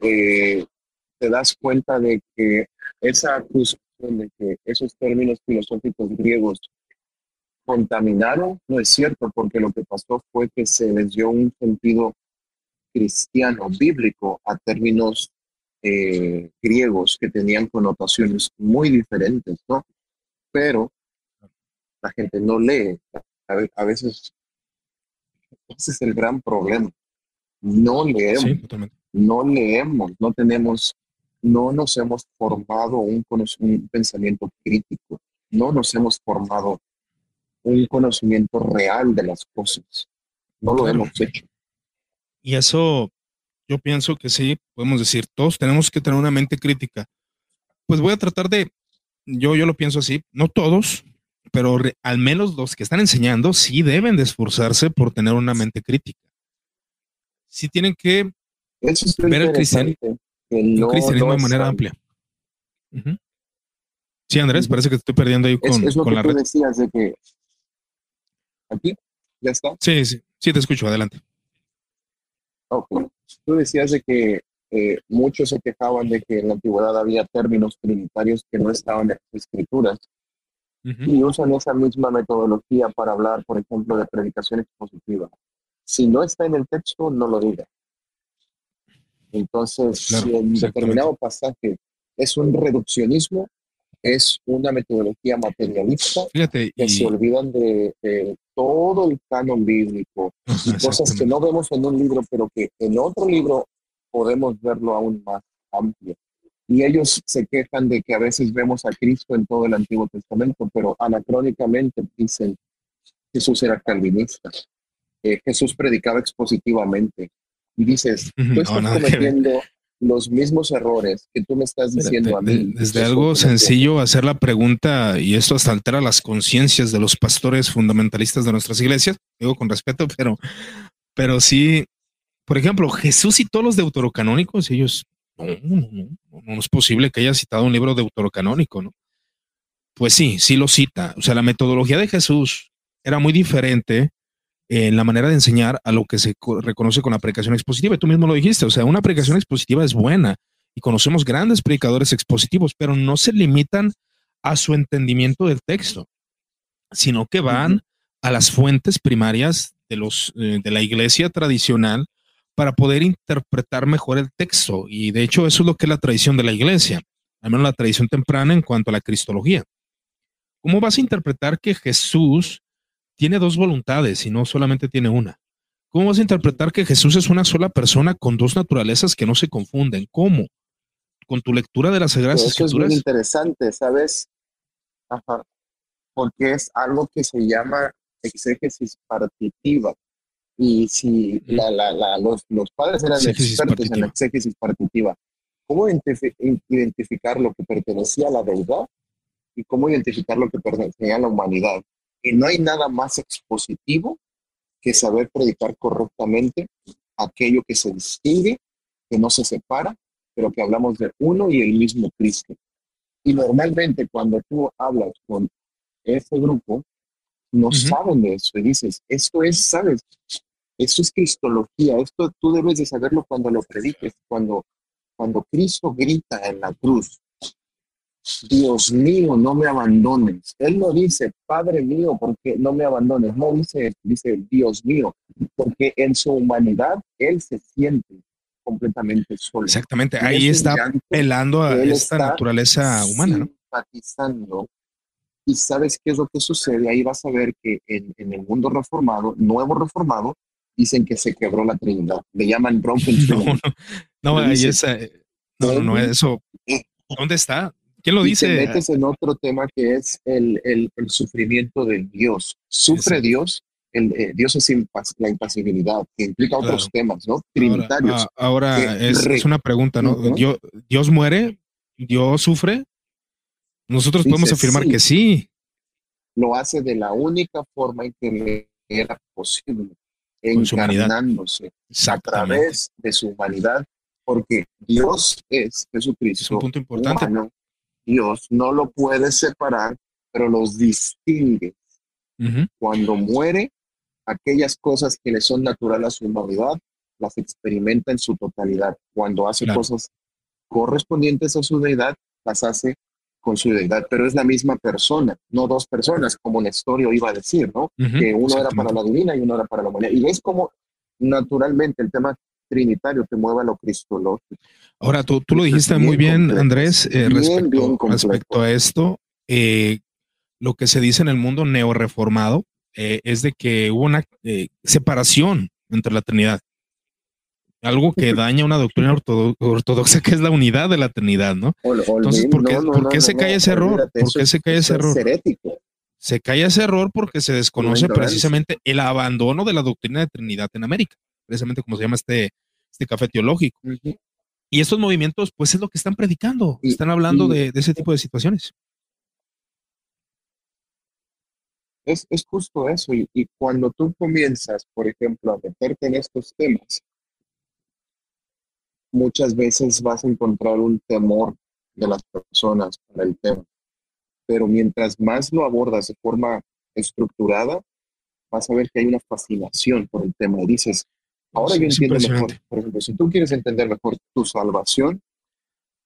Eh, te das cuenta de que esa acusación de que esos términos filosóficos griegos contaminaron no es cierto, porque lo que pasó fue que se les dio un sentido cristiano, bíblico, a términos eh, griegos que tenían connotaciones muy diferentes, ¿no? Pero la gente no lee. A, veces, ese es el gran problema. No leemos. no leemos, no tenemos, no nos hemos formado un, un pensamiento crítico, no nos hemos formado un conocimiento real de las cosas. No lo hemos hecho. Y eso, yo pienso que sí, podemos decir, todos tenemos que tener una mente crítica. Pues voy a tratar de, yo, yo lo pienso así, no todos, pero al menos los que están enseñando sí deben de esforzarse por tener una mente crítica. Sí tienen que ver el cristianismo, de manera amplia. Sí, Andrés, parece que te estoy perdiendo ahí con, es, lo con que la tú decías de que aquí ya está. Sí, sí, sí te escucho, adelante. Okay. Tú decías de que eh, muchos se quejaban de que en la antigüedad había términos trinitarios que no estaban en las escrituras y usan esa misma metodología para hablar, por ejemplo, de predicación expositiva. Si no está en el texto, no lo diga. Entonces, si en determinado pasaje es un reduccionismo, es una metodología materialista que se olvidan de, todo el canon bíblico y cosas que no vemos en un libro, pero que en otro libro podemos verlo aún más amplio. Y ellos se quejan de que a veces vemos a Cristo en todo el Antiguo Testamento, pero anacrónicamente dicen Jesús era calvinista. Jesús predicaba expositivamente. Y dices, tú estás cometiendo los mismos errores que tú me estás diciendo a mí. Desde algo sencillo, hacer la pregunta, y esto hasta altera las conciencias de los pastores fundamentalistas de nuestras iglesias, digo con respeto, pero, pero sí, por ejemplo, Jesús y todos los deuterocanónicos, ellos no, no, no, no es posible que haya citado un libro deuterocanónico, ¿no? Pues sí, sí lo cita. O sea, la metodología de Jesús era muy diferente en la manera de enseñar a lo que se reconoce con la predicación expositiva. Y tú mismo lo dijiste, o sea, una predicación expositiva es buena y conocemos grandes predicadores expositivos, pero no se limitan a su entendimiento del texto, sino que van a las fuentes primarias de, los, eh, de la iglesia tradicional para poder interpretar mejor el texto. Y de hecho eso es lo que es la tradición de la iglesia, al menos la tradición temprana en cuanto a la cristología. ¿Cómo vas a interpretar que Jesús tiene dos voluntades y no solamente tiene una? ¿Cómo vas a interpretar que Jesús es una sola persona con dos naturalezas que no se confunden? ¿Cómo? Con tu lectura de las Sagradas Eso es muy interesante, ¿sabes? Ajá. Porque es algo que se llama exégesis partitiva. Y si la, la, los, los, padres eran expertos en la exégesis partitiva, ¿cómo identificar lo que pertenecía a la deidad y cómo identificar lo que pertenecía a la humanidad? Y no hay nada más expositivo que saber predicar correctamente aquello que se distingue, que no se separa, pero que hablamos de uno y el mismo Cristo. Y normalmente cuando tú hablas con ese grupo, no saben de eso y dices, esto es, ¿sabes? Esto es cristología, esto tú debes de saberlo cuando lo prediques, cuando, cuando Cristo grita en la cruz, Dios mío, no me abandones. Él no dice, Padre mío, porque no me abandones. No dice, dice, Dios mío, porque en su humanidad Él se siente completamente solo. Exactamente, ahí está pelando a esta naturaleza humana. Simpatizando y sabes qué es lo que sucede, ahí vas a ver que en, el mundo reformado, nuevo reformado, dicen que se quebró la Trinidad. Le llaman broken No, no, ahí esa, no, no, eso. ¿Dónde está? ¿Quién lo dice? Te metes en otro tema que es el, el, sufrimiento de Dios. Sufre Dios, el, eh, Dios es la impasibilidad, que implica otros temas, ¿no? Trinitarios. Ahora, es, una pregunta, ¿no? Dios, Dios muere, Dios sufre, nosotros podemos afirmar que sí. Lo hace de la única forma en que era posible, encarnándose a través de su humanidad, porque Dios es Jesucristo. Es un punto importante. Dios no lo puede separar, pero los distingue. Cuando muere, aquellas cosas que le son naturales a su humanidad, las experimenta en su totalidad. Cuando hace cosas correspondientes a su deidad, las hace con su deidad, pero es la misma persona, no dos personas, como Nestorio iba a decir, ¿no? que uno era para la divina y uno era para la humanidad. Y es como naturalmente el tema trinitario te mueve a lo cristológico. Ahora, tú, tú lo dijiste muy bien, Andrés, eh, respecto, a esto. Eh, lo que se dice en el mundo neoreformado eh, es de que hubo una separación entre la Trinidad algo que daña una doctrina ortodoxa que es la unidad de la Trinidad, ¿no? Entonces, ¿por qué, se cae ese error? ¿Por qué se cae ese error? Se cae ese error porque se desconoce precisamente el abandono de la doctrina de Trinidad en América, precisamente como se llama este, este café teológico. Y estos movimientos, pues es lo que están predicando, están hablando de, ese tipo de situaciones. Es, justo eso, y, y cuando tú comienzas, por ejemplo, a meterte en estos temas, muchas veces vas a encontrar un temor de las personas para el tema. Pero mientras más lo abordas de forma estructurada, vas a ver que hay una fascinación por el tema. Y dices, ahora yo entiendo mejor. Por ejemplo, si tú quieres entender mejor tu salvación,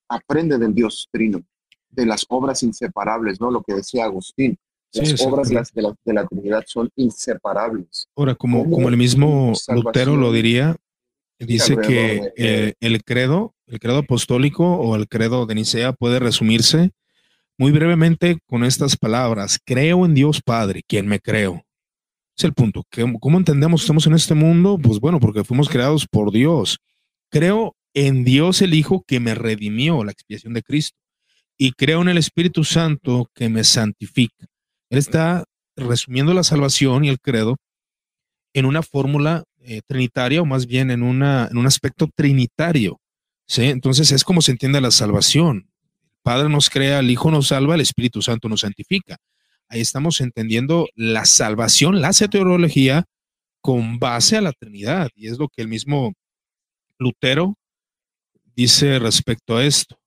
aprende del Dios Trino, de las obras inseparables, ¿no? Lo que decía Agustín. Las obras de la, de la, Trinidad son inseparables. Ahora, como, como el mismo Lutero lo diría, Dice que eh, el credo, el credo apostólico o el credo de Nicea puede resumirse muy brevemente con estas palabras. Creo en Dios Padre, quien me creo. Es el punto. ¿Cómo entendemos que estamos en este mundo? Pues bueno, porque fuimos creados por Dios. Creo en Dios el Hijo que me redimió, la expiación de Cristo. Y creo en el Espíritu Santo que me santifica. Él está resumiendo la salvación y el credo en una fórmula eh, trinitaria o más bien en, una, en un aspecto trinitario. ¿sí? Entonces es como se entiende la salvación. El Padre nos crea, el Hijo nos salva, el Espíritu Santo nos santifica. Ahí estamos entendiendo la salvación, la teología con base a la Trinidad. Y es lo que el mismo Lutero dice respecto a esto.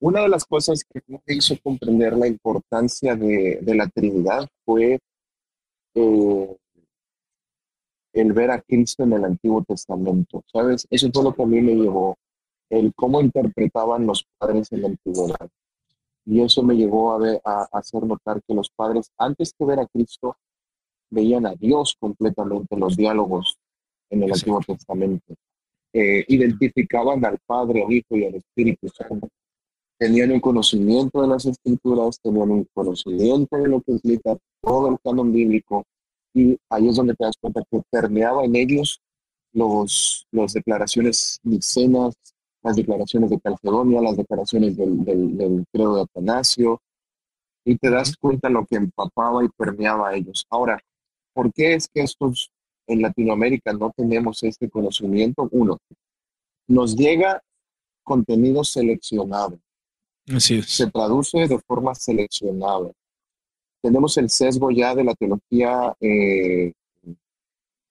Una de las cosas que me hizo comprender la importancia de, la Trinidad fue eh, el ver a Cristo en el Antiguo Testamento, ¿sabes? Eso fue lo que a mí me llevó, el cómo interpretaban los padres en la antigüedad. Y eso me llevó a, ver, a, hacer notar que los padres, antes que ver a Cristo, veían a Dios completamente en los diálogos en el Antiguo Testamento. Eh, identificaban al Padre, al Hijo y al Espíritu Santo. Tenían un conocimiento de las Escrituras, tenían un conocimiento de lo que implica todo el canon bíblico, y ahí es donde te das cuenta que permeaba en ellos los, las declaraciones micenas, las declaraciones de Calcedonia, las declaraciones del, del, credo de Atanasio, y te das cuenta lo que empapaba y permeaba a ellos. Ahora, ¿por qué es que estos en Latinoamérica no tenemos este conocimiento? Uno, nos llega contenido seleccionado. Así Se traduce de forma seleccionada. Tenemos el sesgo ya de la teología eh,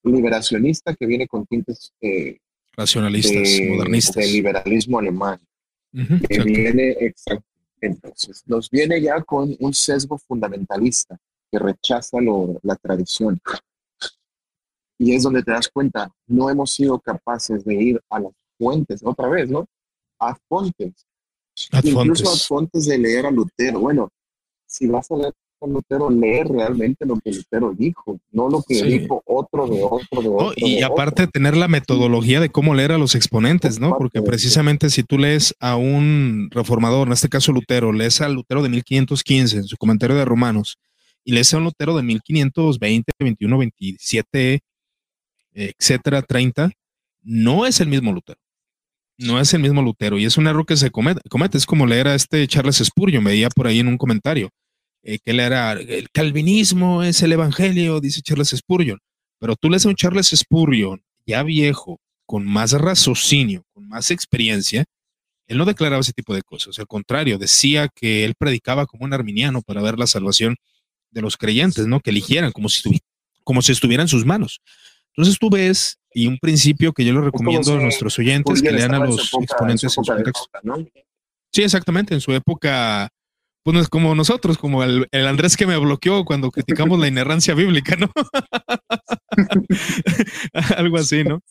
liberacionista que viene con tintes eh, racionalistas, modernistas. De liberalismo alemán. que viene, exacto. Entonces, nos viene ya con un sesgo fundamentalista que rechaza la tradición. Y es donde te das cuenta, no hemos sido capaces de ir a las fuentes, otra vez, ¿no? A fuentes. Incluso a fuentes de leer a Lutero. Bueno, si vas a leer Lutero leer realmente lo que Lutero dijo, no lo que dijo otro de otro de otro. y aparte tener la metodología de cómo leer a los exponentes, ¿no? Porque precisamente si tú lees a un reformador, en este caso Lutero, lees a Lutero de 1515 en su comentario de Romanos, y lees a un Lutero de 1520, 21, 27, etcétera, 30, no es el mismo Lutero. No es el mismo Lutero y es un error que se comete. Es como leer a este Charles Spurgeon, veía por ahí en un comentario eh, que él era, el calvinismo es el evangelio, dice Charles Spurgeon, pero tú lees a un Charles Spurgeon ya viejo, con más raciocinio, con más experiencia, él no declaraba ese tipo de cosas, al contrario, decía que él predicaba como un arminiano para ver la salvación de los creyentes, ¿no? Que eligieran como si, como si estuviera en sus manos. Entonces tú ves, y un principio que yo le recomiendo a nuestros oyentes, que lean a los exponentes en su contexto. Sí, exactamente, en su época pues no es como nosotros, como el, Andrés que me bloqueó cuando criticamos la inerrancia bíblica, ¿no? Algo así, ¿no?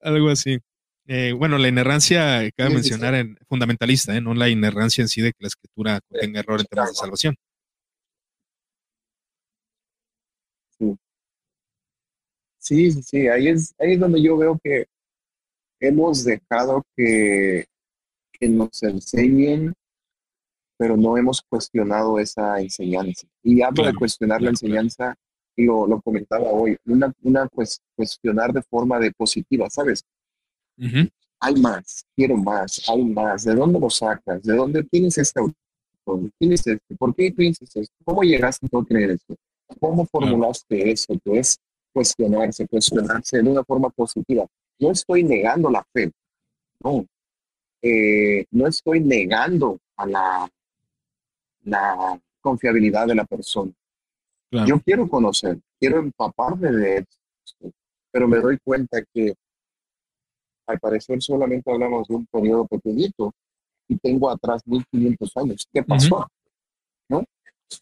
Algo así. Eh, bueno, la inerrancia, cabe mencionar, en fundamentalista, ¿eh? no la inerrancia en sí de que la escritura tenga error en temas de salvación. Sí, sí, sí, ahí es, ahí es donde yo veo que hemos dejado que, que nos enseñen pero no hemos cuestionado esa enseñanza. Y hablo de cuestionar la enseñanza, y lo, lo comentaba hoy, una, una cuestionar de forma de positiva, ¿sabes? Hay más, quiero más, hay más. ¿De dónde lo sacas? ¿De dónde tienes este autor? ¿Quién es este? ¿Por qué piensas esto? ¿Cómo llegaste a creer esto? ¿Cómo formulaste eso? Que es cuestionarse, cuestionarse de una forma positiva. No estoy negando la fe, no. Eh, no estoy negando a la, la confiabilidad de la persona. Yo quiero conocer, quiero empaparme de esto, pero me doy cuenta que al parecer solamente hablamos de un periodo pequeñito y tengo atrás 1500 años. ¿Qué pasó? ¿No?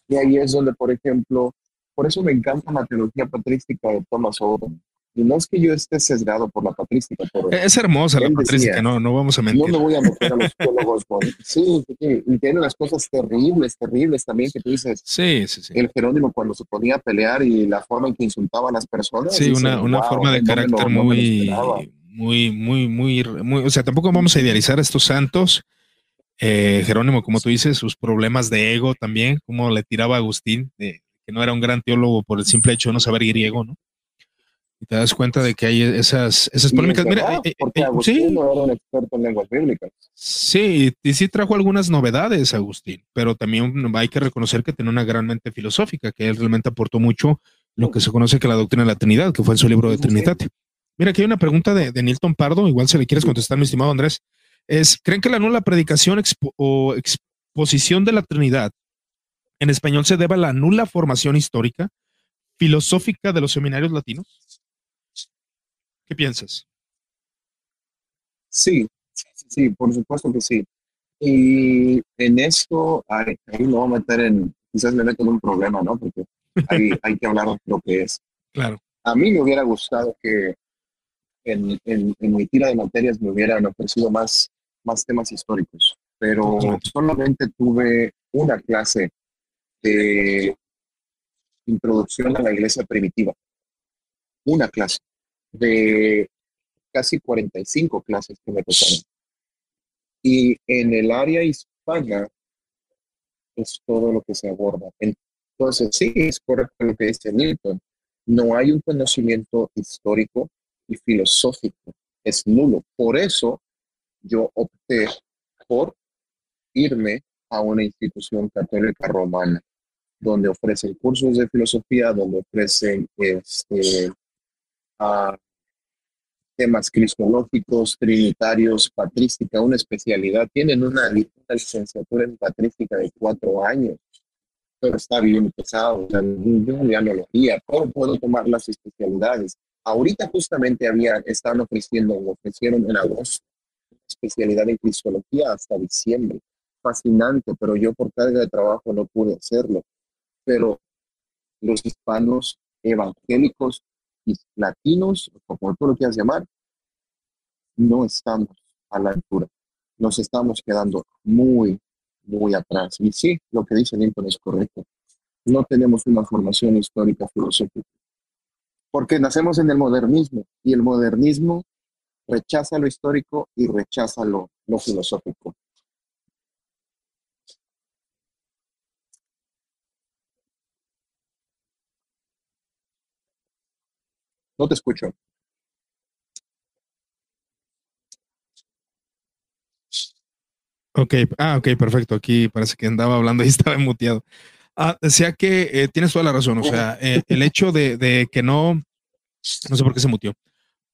Y ahí es donde, por ejemplo, por eso me encanta la teología patrística de Thomas Owen, y no es que yo esté sesgado por la patrística. es hermosa la patrística, no, no vamos a mentir. No me voy a meter a los teólogos. sí, sí, y tiene unas cosas terribles, terribles también que tú dices. Sí, sí, sí. El Jerónimo cuando se ponía a pelear y la forma en que insultaba a las personas. Sí, una, una forma de carácter muy, muy, muy, muy, muy, o sea, tampoco vamos a idealizar a estos santos. Eh, Jerónimo, como tú dices, sus problemas de ego también, como le tiraba a Agustín, de, que no era un gran teólogo por el simple hecho de no saber griego, ¿no? y te das cuenta de que hay esas, esas polémicas. Mira, eh, eh, eh, sí. no era un experto en lenguas bíblicas. Sí, y sí trajo algunas novedades, Agustín, pero también hay que reconocer que tenía una gran mente filosófica, que él realmente aportó mucho lo que se conoce que la doctrina de la Trinidad, que fue en su libro de Trinidad. Mira, aquí hay una pregunta de, de, Nilton Pardo, igual si le quieres contestar, mi estimado Andrés. Es, ¿creen que la nula predicación o exposición de la Trinidad en español se debe a la nula formación histórica, filosófica de los seminarios latinos? ¿Qué piensas? Sí, sí, sí, por supuesto que sí. Y en esto, ahí, ahí me voy a meter en, quizás me meto en un problema, ¿no? Porque ahí hay que hablar de lo que es. Claro. A mí me hubiera gustado que en, en, en mi tira de materias me hubieran ofrecido más, más temas históricos, pero solamente tuve una clase de introducción a la iglesia primitiva. Una clase de casi 45 clases que me tocaron. Y en el área hispana es todo lo que se aborda. Entonces, sí, es correcto lo que dice Milton. No hay un conocimiento histórico y filosófico. Es nulo. Por eso yo opté por irme a una institución católica romana donde ofrecen cursos de filosofía, donde ofrecen este, temas cristológicos, trinitarios, patrística, una especialidad. Tienen una, licenciatura en patrística de cuatro años, pero está bien pesado. yo ya no lo haría. ¿Cómo puedo tomar las especialidades? Ahorita justamente había, están ofreciendo, ofrecieron en agosto, especialidad en cristología hasta diciembre. Fascinante, pero yo por carga de trabajo no pude hacerlo pero los hispanos evangélicos y latinos, como tú lo quieras llamar, no estamos a la altura. Nos estamos quedando muy, muy atrás. Y sí, lo que dice Lincoln es correcto. No tenemos una formación histórica filosófica. Porque nacemos en el modernismo y el modernismo rechaza lo histórico y rechaza lo, lo filosófico. No te escucho. Ok, ah, ok, perfecto. Aquí parece que andaba hablando y estaba muteado. Ah, decía que eh, tienes toda la razón. O sea, eh, el hecho de, que no, no sé por qué se mutió,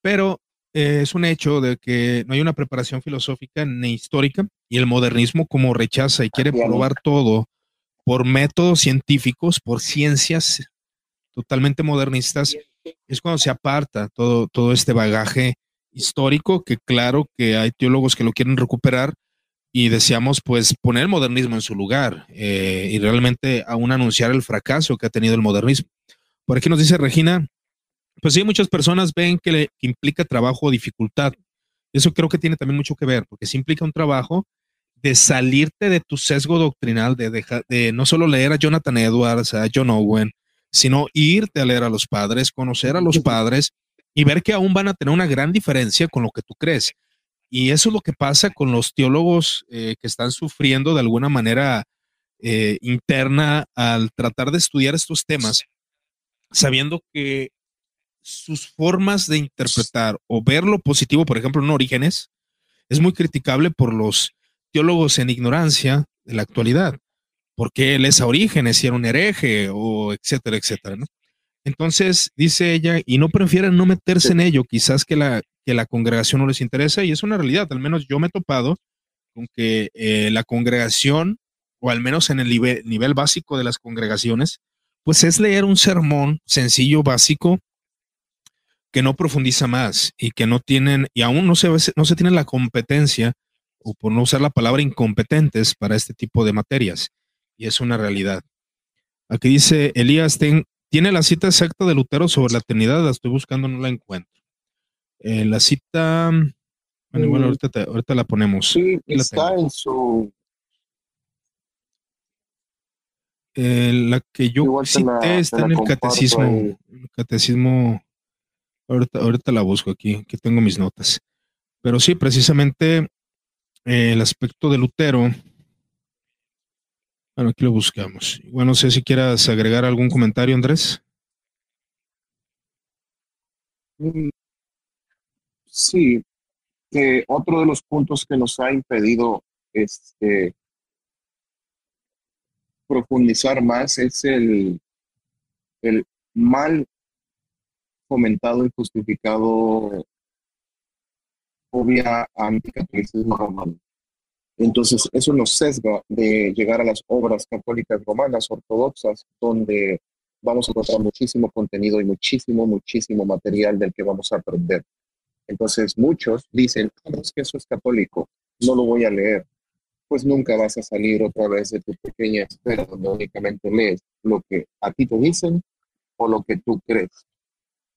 pero eh, es un hecho de que no hay una preparación filosófica ni histórica y el modernismo como rechaza y quiere probar todo por métodos científicos, por ciencias totalmente modernistas, es cuando se aparta todo, todo este bagaje histórico, que claro que hay teólogos que lo quieren recuperar y deseamos pues poner el modernismo en su lugar eh, y realmente aún anunciar el fracaso que ha tenido el modernismo. Por aquí nos dice Regina, pues sí, muchas personas ven que, le, implica trabajo o dificultad. Eso creo que tiene también mucho que ver, porque sí implica un trabajo de salirte de tu sesgo doctrinal, de, dejar, de no solo leer a Jonathan Edwards, a John Owen, sino irte a leer a los padres, conocer a los padres y ver que aún van a tener una gran diferencia con lo que tú crees. Y eso es lo que pasa con los teólogos eh, que están sufriendo de alguna manera eh, interna al tratar de estudiar estos temas, sabiendo que sus formas de interpretar o ver lo positivo, por ejemplo, en Orígenes, es muy criticable por los teólogos en ignorancia de la actualidad porque él es a orígenes si era un hereje o etcétera, etcétera, ¿no? Entonces, dice ella, y no prefieren no meterse en ello, quizás que la, que la congregación no les interesa, y es una realidad, al menos yo me he topado con que eh, la congregación, o al menos en el nivel, nivel básico de las congregaciones, pues es leer un sermón sencillo, básico, que no profundiza más y que no tienen, y aún no se, no se tienen la competencia, o por no usar la palabra incompetentes para este tipo de materias y es una realidad. Aquí dice Elías, tiene la cita exacta de Lutero sobre la eternidad, la estoy buscando, no la encuentro. Eh, la cita, bueno, mm. ahorita, la ponemos. Sí, está en su... Eh, la que yo cité está en el catecismo. El catecismo, ahorita, ahorita la busco aquí, aquí tengo mis notas. Pero sí, precisamente eh, el aspecto de Lutero bueno, aquí lo buscamos. Bueno, no sé si quieras agregar algún comentario, Andrés. Mm, sí, que otro de los puntos que nos ha impedido este, profundizar más es el, mal fomentado y justificado obvia anticatolicismo romano. Entonces, eso nos sesga de llegar a las obras católicas romanas ortodoxas, donde vamos a encontrar muchísimo contenido y muchísimo, muchísimo material del que vamos a aprender. Entonces, muchos dicen, ah, es que eso es católico, no lo voy a leer. pues nunca vas a salir otra vez de tu pequeña esfera donde únicamente lees lo que a ti te dicen o lo que tú crees.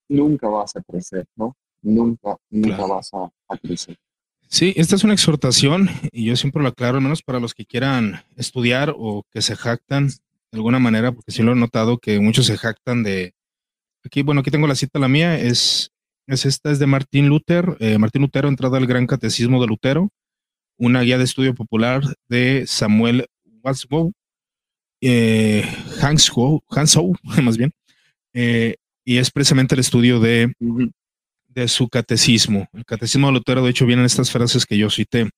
Nunca vas a crecer, ¿no? Nunca, nunca vas a, crecer. Sí, esta es una exhortación y yo siempre lo aclaro, al menos para los que quieran estudiar o que se jactan de alguna manera, porque sí lo he notado que muchos se jactan de... Aquí, bueno, aquí tengo la cita, la mía es, es esta, es de Martín Luther, eh, Martín Lutero, entrada al Gran Catecismo de Lutero, una guía de estudio popular de Samuel Wadsworth, eh, Hansau, más bien, eh, y es precisamente el estudio de, de, su catecismo. El catecismo de Lutero, de hecho, vienen estas frases que yo cité.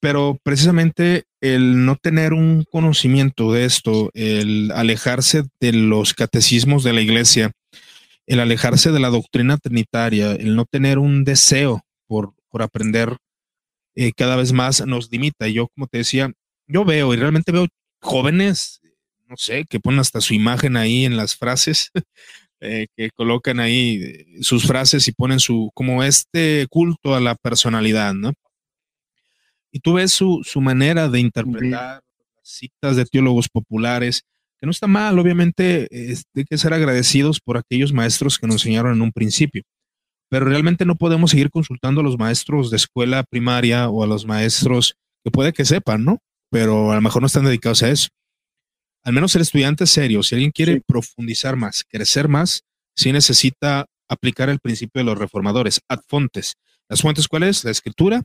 pero precisamente el no tener un conocimiento de esto, el alejarse de los catecismos de la iglesia, el alejarse de la doctrina trinitaria, el no tener un deseo por, por aprender eh, cada vez más nos limita. Yo, como te decía, yo veo y realmente veo jóvenes, no sé, que ponen hasta su imagen ahí en las frases, eh, que colocan ahí eh, sus frases y ponen su, como este culto a la personalidad, ¿no? Y tú ves su, su manera de interpretar citas de teólogos populares, que no está mal, obviamente, hay que ser agradecidos por aquellos maestros que nos enseñaron en un principio pero realmente no podemos seguir consultando a los maestros de escuela primaria o a los maestros que puede que sepan, ¿no? Pero a lo mejor no están dedicados a eso. Al menos el estudiante serio, si alguien quiere profundizar más, crecer más, sí necesita aplicar el principio de los reformadores, ad fontes. ¿Las fuentes cuáles? La escritura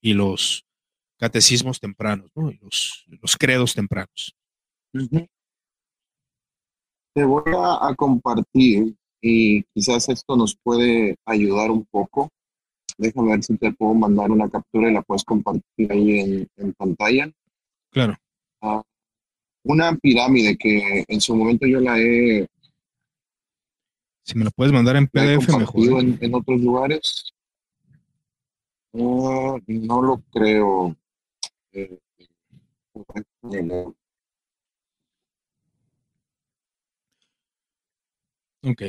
y los catecismos tempranos, ¿no? Y los, credos tempranos. Te voy a compartir y quizás esto nos puede ayudar un poco. Déjame ver si te puedo mandar una captura y la puedes compartir ahí en, pantalla. Claro. Ah, una pirámide que en su momento yo la he... Si me la puedes mandar en PDF mejor. ¿eh? En, en otros lugares. no lo creo. Eh, Ok.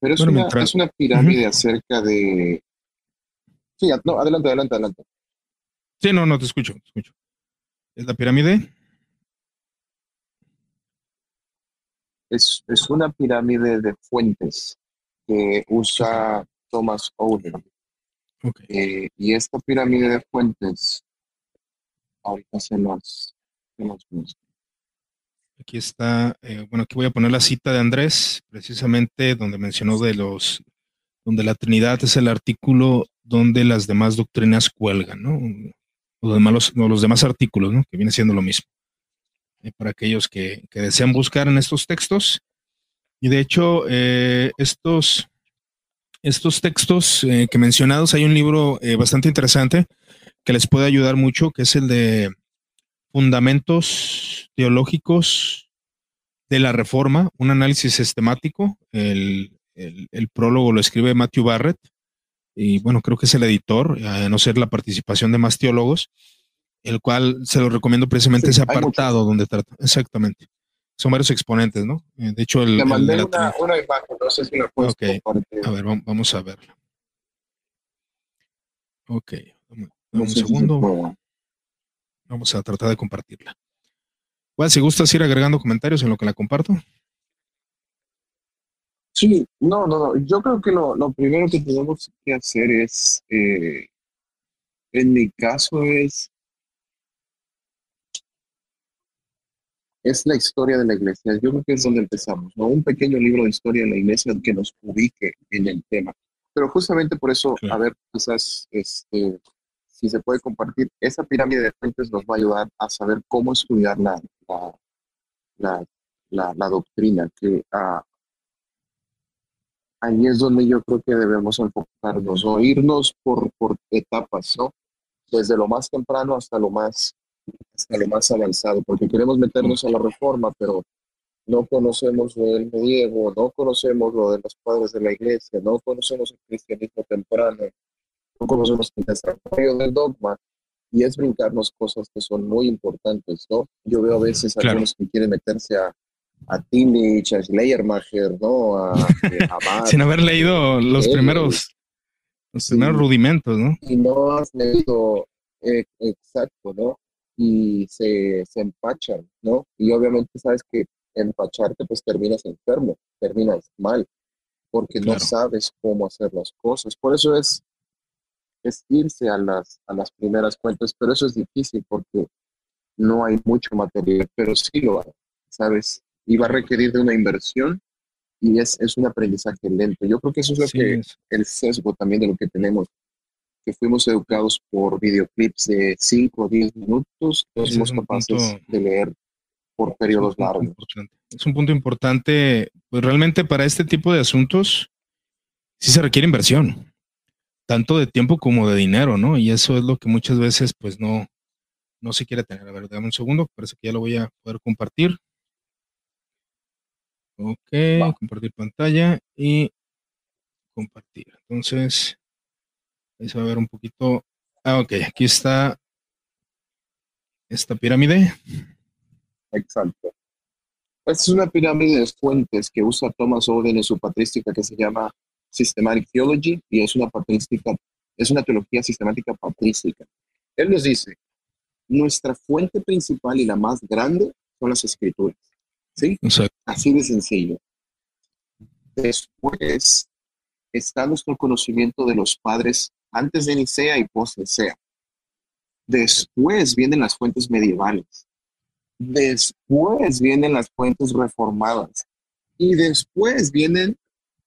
Pero es, una, es una pirámide acerca de... Sí, no, adelante, adelante, adelante. Sí, no, no, te escucho, te escucho. ¿Es la pirámide? Es, es una pirámide de fuentes que usa Thomas Oden. Okay. Eh, y esta pirámide de fuentes, ahorita se las, se Aquí está, eh, bueno, aquí voy a poner la cita de Andrés, precisamente donde mencionó de los, donde la Trinidad es el artículo donde las demás doctrinas cuelgan, ¿no? O, demás, los, los demás artículos, ¿no? Que viene siendo lo mismo. Eh, para aquellos que, desean buscar en estos textos. Y de hecho, eh, estos, estos textos que mencionados, hay un libro bastante interesante que les puede ayudar mucho, que es el de Fundamentos teológicos de la Reforma, un análisis sistemático. El, prólogo lo escribe Matthew Barrett, y bueno, creo que es el editor, a no ser la participación de más teólogos, el cual se lo recomiendo precisamente ese apartado donde trata. Exactamente. Son varios exponentes, ¿no? Eh, de hecho, el. mandé una, imagen, no sé si la puedes A ver, vamos a verla. Ok, un segundo. Vamos a tratar de compartirla. Bueno, si gustas ir agregando comentarios en lo que la comparto. Sí, no, no, no. Yo creo que lo, primero que tenemos que hacer es, eh, en mi caso es, es la historia de la iglesia. Yo creo que es donde empezamos, ¿no? Un pequeño libro de historia de la iglesia que nos ubique en el tema. Pero justamente por eso, a ver, quizás este, si se puede compartir, esa pirámide de fuentes nos va a ayudar a saber cómo estudiar la, la, doctrina, que ah, ahí es donde yo creo que debemos enfocarnos, o irnos por, por etapas, ¿no? Desde lo más temprano hasta lo más, hasta lo más avanzado, porque queremos meternos a la reforma, pero no conocemos lo del medievo, no conocemos lo de los padres de la iglesia, no conocemos el cristianismo temprano, no conocemos el desarrollo del dogma y es brincarnos cosas que son muy importantes, ¿no? Yo veo a veces a algunos que quieren meterse a, a a Schleiermacher, ¿no? A, Sin haber leído los primeros, los primeros rudimentos, ¿no? Y no has leído Eh, exacto, ¿no? Y se, se empachan, ¿no? Y obviamente sabes que empacharte pues terminas enfermo, terminas mal, porque no sabes cómo hacer las cosas. Por eso es, es irse a las, a las primeras cuentas, pero eso es difícil porque no hay mucho material, pero sí lo hay, ¿sabes? Y va a requerir de una inversión y es, es un aprendizaje lento. Yo creo que eso es lo que el sesgo también de lo que tenemos, que fuimos educados por videoclips de 5 o 10 minutos, no somos capaces de leer por periodos largos. Es un punto importante, pues realmente para este tipo de asuntos sí se requiere inversión, tanto de tiempo como de dinero, ¿no? Y eso es lo que muchas veces pues no, no se quiere tener. A ver, dame un segundo, parece que ya lo voy a poder compartir. Ok, compartir pantalla y compartir. Entonces, va a ver un poquito. Ah, ok, aquí está esta pirámide. Exacto. Esta es una pirámide de fuentes que usa Thomas Oden en su patrística que se llama Systematic Theology y es una patrística, es una teología sistemática patrística. Él nos dice, nuestra fuente principal y la más grande son las escrituras. ¿Sí? Así de sencillo. Después está nuestro conocimiento de los padres antes de Nicea y post Nicea. Después vienen las fuentes medievales. Después vienen las fuentes reformadas. Y después vienen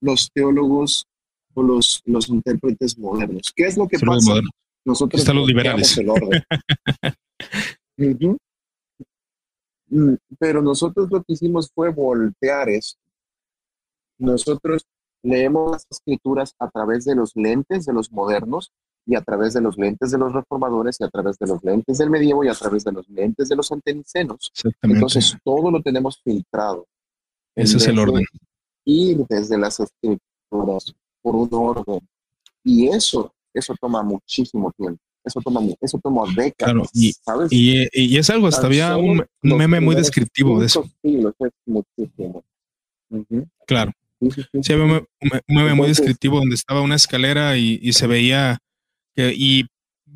los teólogos o los, los intérpretes modernos. ¿Qué es lo que pasa? Nosotros están los liberales. El orden. Mm, pero nosotros lo que hicimos fue voltear esto. Nosotros leemos las escrituras a través de los lentes de los modernos y a través de los lentes de los reformadores y a través de los lentes del medievo y a través de los lentes de los antenicenos. Entonces todo lo tenemos filtrado. Ese es el orden. Ir desde las escrituras por un orden. Y eso, eso toma muchísimo tiempo. Eso toma, eso toma décadas. Claro, y, ¿sabes? Y, es algo, hasta había un, meme muy descriptivo de eso. Claro. Sí, había un, meme muy descriptivo donde estaba una escalera y, se veía que, y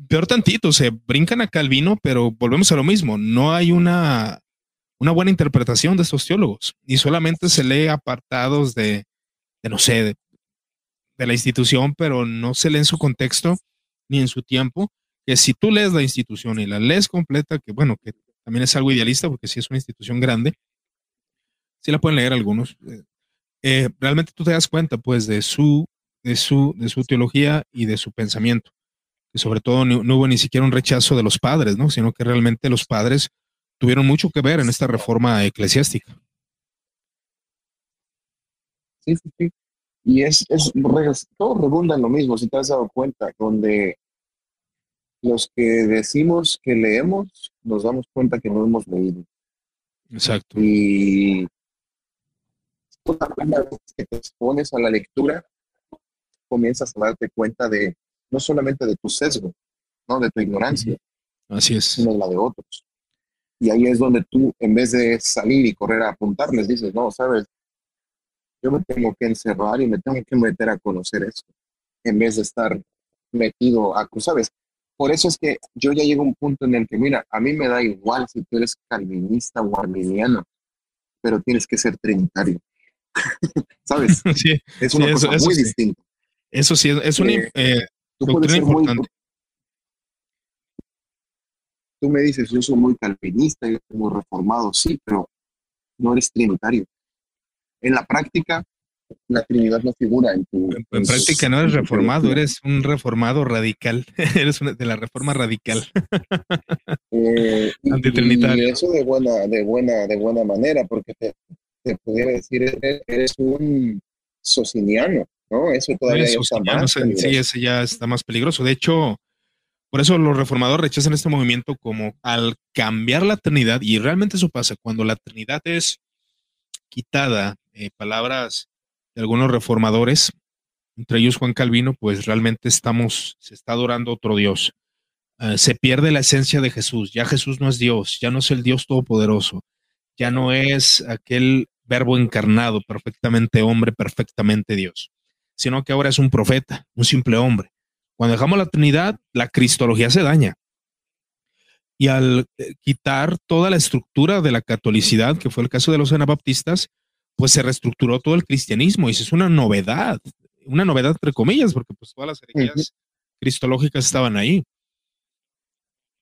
peor tantito, se brincan a Calvino, pero volvemos a lo mismo, no hay una, una buena interpretación de estos teólogos y solamente se lee apartados de, de no sé, de, de la institución, pero no se lee en su contexto ni en su tiempo, que si tú lees la institución y la lees completa, que bueno, que también es algo idealista porque si es una institución grande, sí la pueden leer algunos. Eh, realmente tú te das cuenta pues de su, de su, de su teología y de su pensamiento. Que sobre todo no, no hubo ni siquiera un rechazo de los padres, ¿no? Sino que realmente los padres tuvieron mucho que ver en esta reforma eclesiástica. Sí, sí, sí. Y es, es, todo redunda en lo mismo, si te has dado cuenta, donde los que decimos que leemos, nos damos cuenta que no hemos leído. Exacto. Y que te expones a la lectura, comienzas a darte cuenta de no solamente de tu sesgo, ¿no? de tu ignorancia, Así es. sino de la de otros. Y ahí es donde tú, en vez de salir y correr a apuntarles, dices, no, sabes, yo me tengo que encerrar y me tengo que meter a conocer esto, en vez de estar metido a, ¿sabes? Por eso es que yo ya llego a un punto en el que, mira, a mí me da igual si tú eres calvinista o arminiano, pero tienes que ser trinitario. ¿Sabes? Sí, es una cosa muy distinta. Eso sí, es una eh, eh importante. tú me dices, yo soy muy calvinista, yo soy muy reformado, sí, pero no eres trinitario en la práctica la Trinidad no figura en tu... En, práctica no eres reformado, eres un reformado radical, eres de la reforma radical. Eh, y, eso de buena, de buena, de buena manera, porque te, te pudiera decir, eres un sociniano, ¿no? Eso todavía está más. Sí, ese ya está más peligroso. De hecho, por eso los reformadores rechazan este movimiento como al cambiar la Trinidad, y realmente eso pasa, cuando la Trinidad es quitada, eh, palabras de algunos reformadores, entre ellos Juan Calvino, pues realmente estamos, se está adorando otro Dios. Eh, se pierde la esencia de Jesús. Ya Jesús no es Dios, ya no es el Dios todopoderoso, ya no es aquel verbo encarnado, perfectamente hombre, perfectamente Dios, sino que ahora es un profeta, un simple hombre. Cuando dejamos la Trinidad, la cristología se daña. y al eh, quitar toda la estructura de la catolicidad, que fue el caso de los anabaptistas, pues se reestructuró todo el cristianismo y eso es una novedad, una novedad entre comillas, porque pues todas las herejías cristológicas estaban ahí.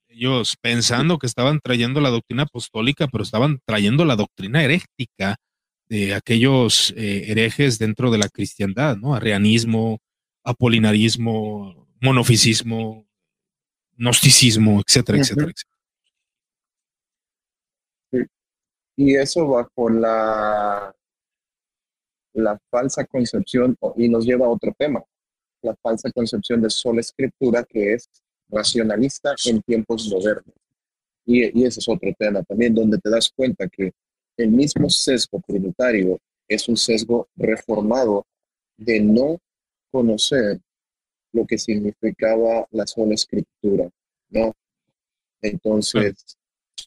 Ellos pensando que estaban trayendo la doctrina apostólica, pero estaban trayendo la doctrina herética de aquellos eh, herejes dentro de la cristiandad, ¿no? Arrianismo, apolinarismo, monofisismo, gnosticismo, etcétera, etcétera, etcétera. Y eso bajo la, la falsa concepción, y nos lleva a otro tema, la falsa concepción de sola escritura que es racionalista en tiempos modernos. Y, y ese es otro tema también, donde te das cuenta que el mismo sesgo trinitario es un sesgo reformado de no conocer lo que significaba la sola escritura, ¿no? Entonces,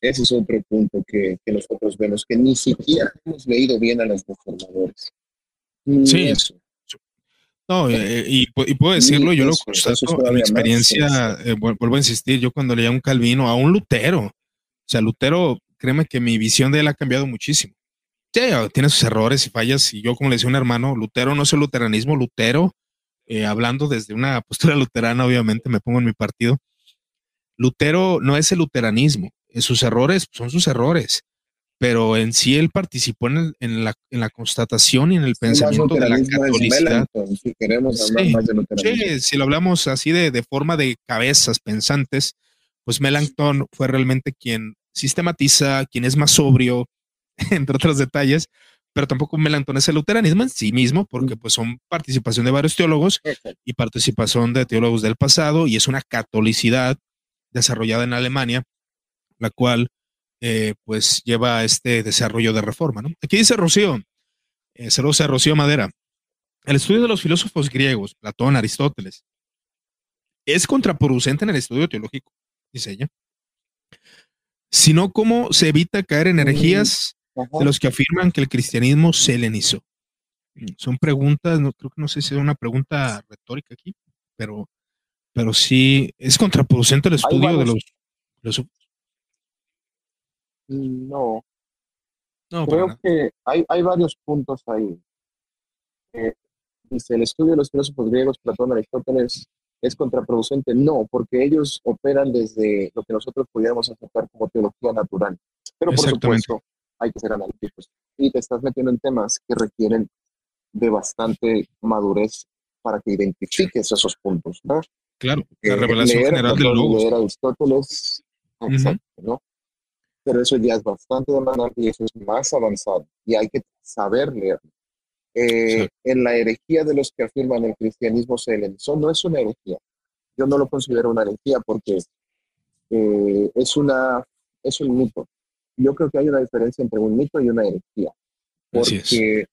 ese es otro punto que, nosotros vemos, que ni siquiera hemos leído bien a los reformadores. sí. Eso. No, eh, y, puedo decirlo, yo lo constato en mi experiencia, eh, vuelvo a insistir, yo cuando leía a un Calvino, a un Lutero, o sea, Lutero, créeme que mi visión de él ha cambiado muchísimo. Sí, tiene sus errores y fallas, y yo como le decía a un hermano, Lutero no es el luteranismo, Lutero, eh, hablando desde una postura luterana, obviamente me pongo en mi partido, Lutero no es el luteranismo, sus errores son sus errores, pero en sí él participó en, la, en la, constatación y en el pensamiento de la catolicidad. si queremos hablar más de si lo hablamos así de, de, forma de cabezas pensantes, pues Melanchthon fue realmente quien sistematiza, quien es más sobrio, entre otros detalles, pero tampoco Melanchthon es el luteranismo en sí mismo, porque pues son participación de varios teólogos y participación de teólogos del pasado, y es una catolicidad desarrollada en Alemania, la cual eh, pues lleva a este desarrollo de reforma. ¿no? Aquí dice Rocío, eh, saludos a Rocío Madera, el estudio de los filósofos griegos, Platón, Aristóteles, es contraproducente en el estudio teológico, dice ella, sino cómo se evita caer en herejías de los que afirman que el cristianismo se helenizó. Son preguntas, no creo que no sé si es una pregunta retórica aquí, pero, pero sí es contraproducente el estudio de los filósofos. No. Creo que hay, hay varios puntos ahí. Eh, dice, el estudio de los filósofos griegos, Platón, Aristóteles, es contraproducente. No, porque ellos operan desde lo que nosotros pudiéramos aceptar como teología natural. Pero por supuesto, hay que ser analíticos. Y te estás metiendo en temas que requieren de bastante madurez para que identifiques esos puntos, ¿no? Claro, la revelación general del logos. Leer Aristóteles, exacto, ¿no? pero eso ya es bastante demandante y eso es más avanzado y hay que saber leerlo. Eh, en la herejía de los que afirman el cristianismo se eso no es una herejía. Yo no lo considero una herejía porque eh, es, una, es un mito. Yo creo que hay una diferencia entre un mito y una herejía. Porque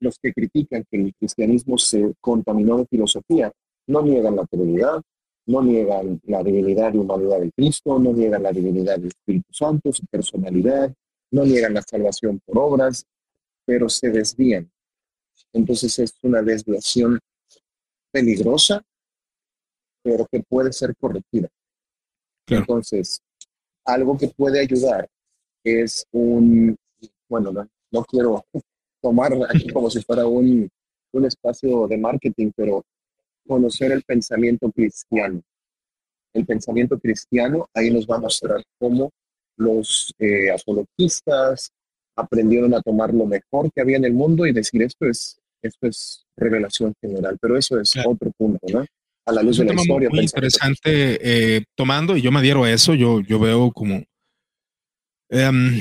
los que critican que el cristianismo se contaminó de filosofía no niegan la Trinidad, no niegan la divinidad y humanidad de Cristo, no niegan la divinidad del Espíritu Santo, su personalidad, no niegan la salvación por obras, pero se desvían. Entonces es una desviación peligrosa, pero que puede ser corregida. Entonces, algo que puede ayudar es un, bueno, no, quiero tomar aquí como si fuera un, un espacio de marketing, pero conocer el pensamiento cristiano. El pensamiento cristiano ahí nos va a mostrar cómo los eh, apologistas aprendieron a tomar lo mejor que había en el mundo y decir esto es, esto es revelación general, pero eso es otro punto, ¿no? A la luz de la historia. Muy interesante eh, tomando, y yo me adhiero a eso, yo, yo veo como em,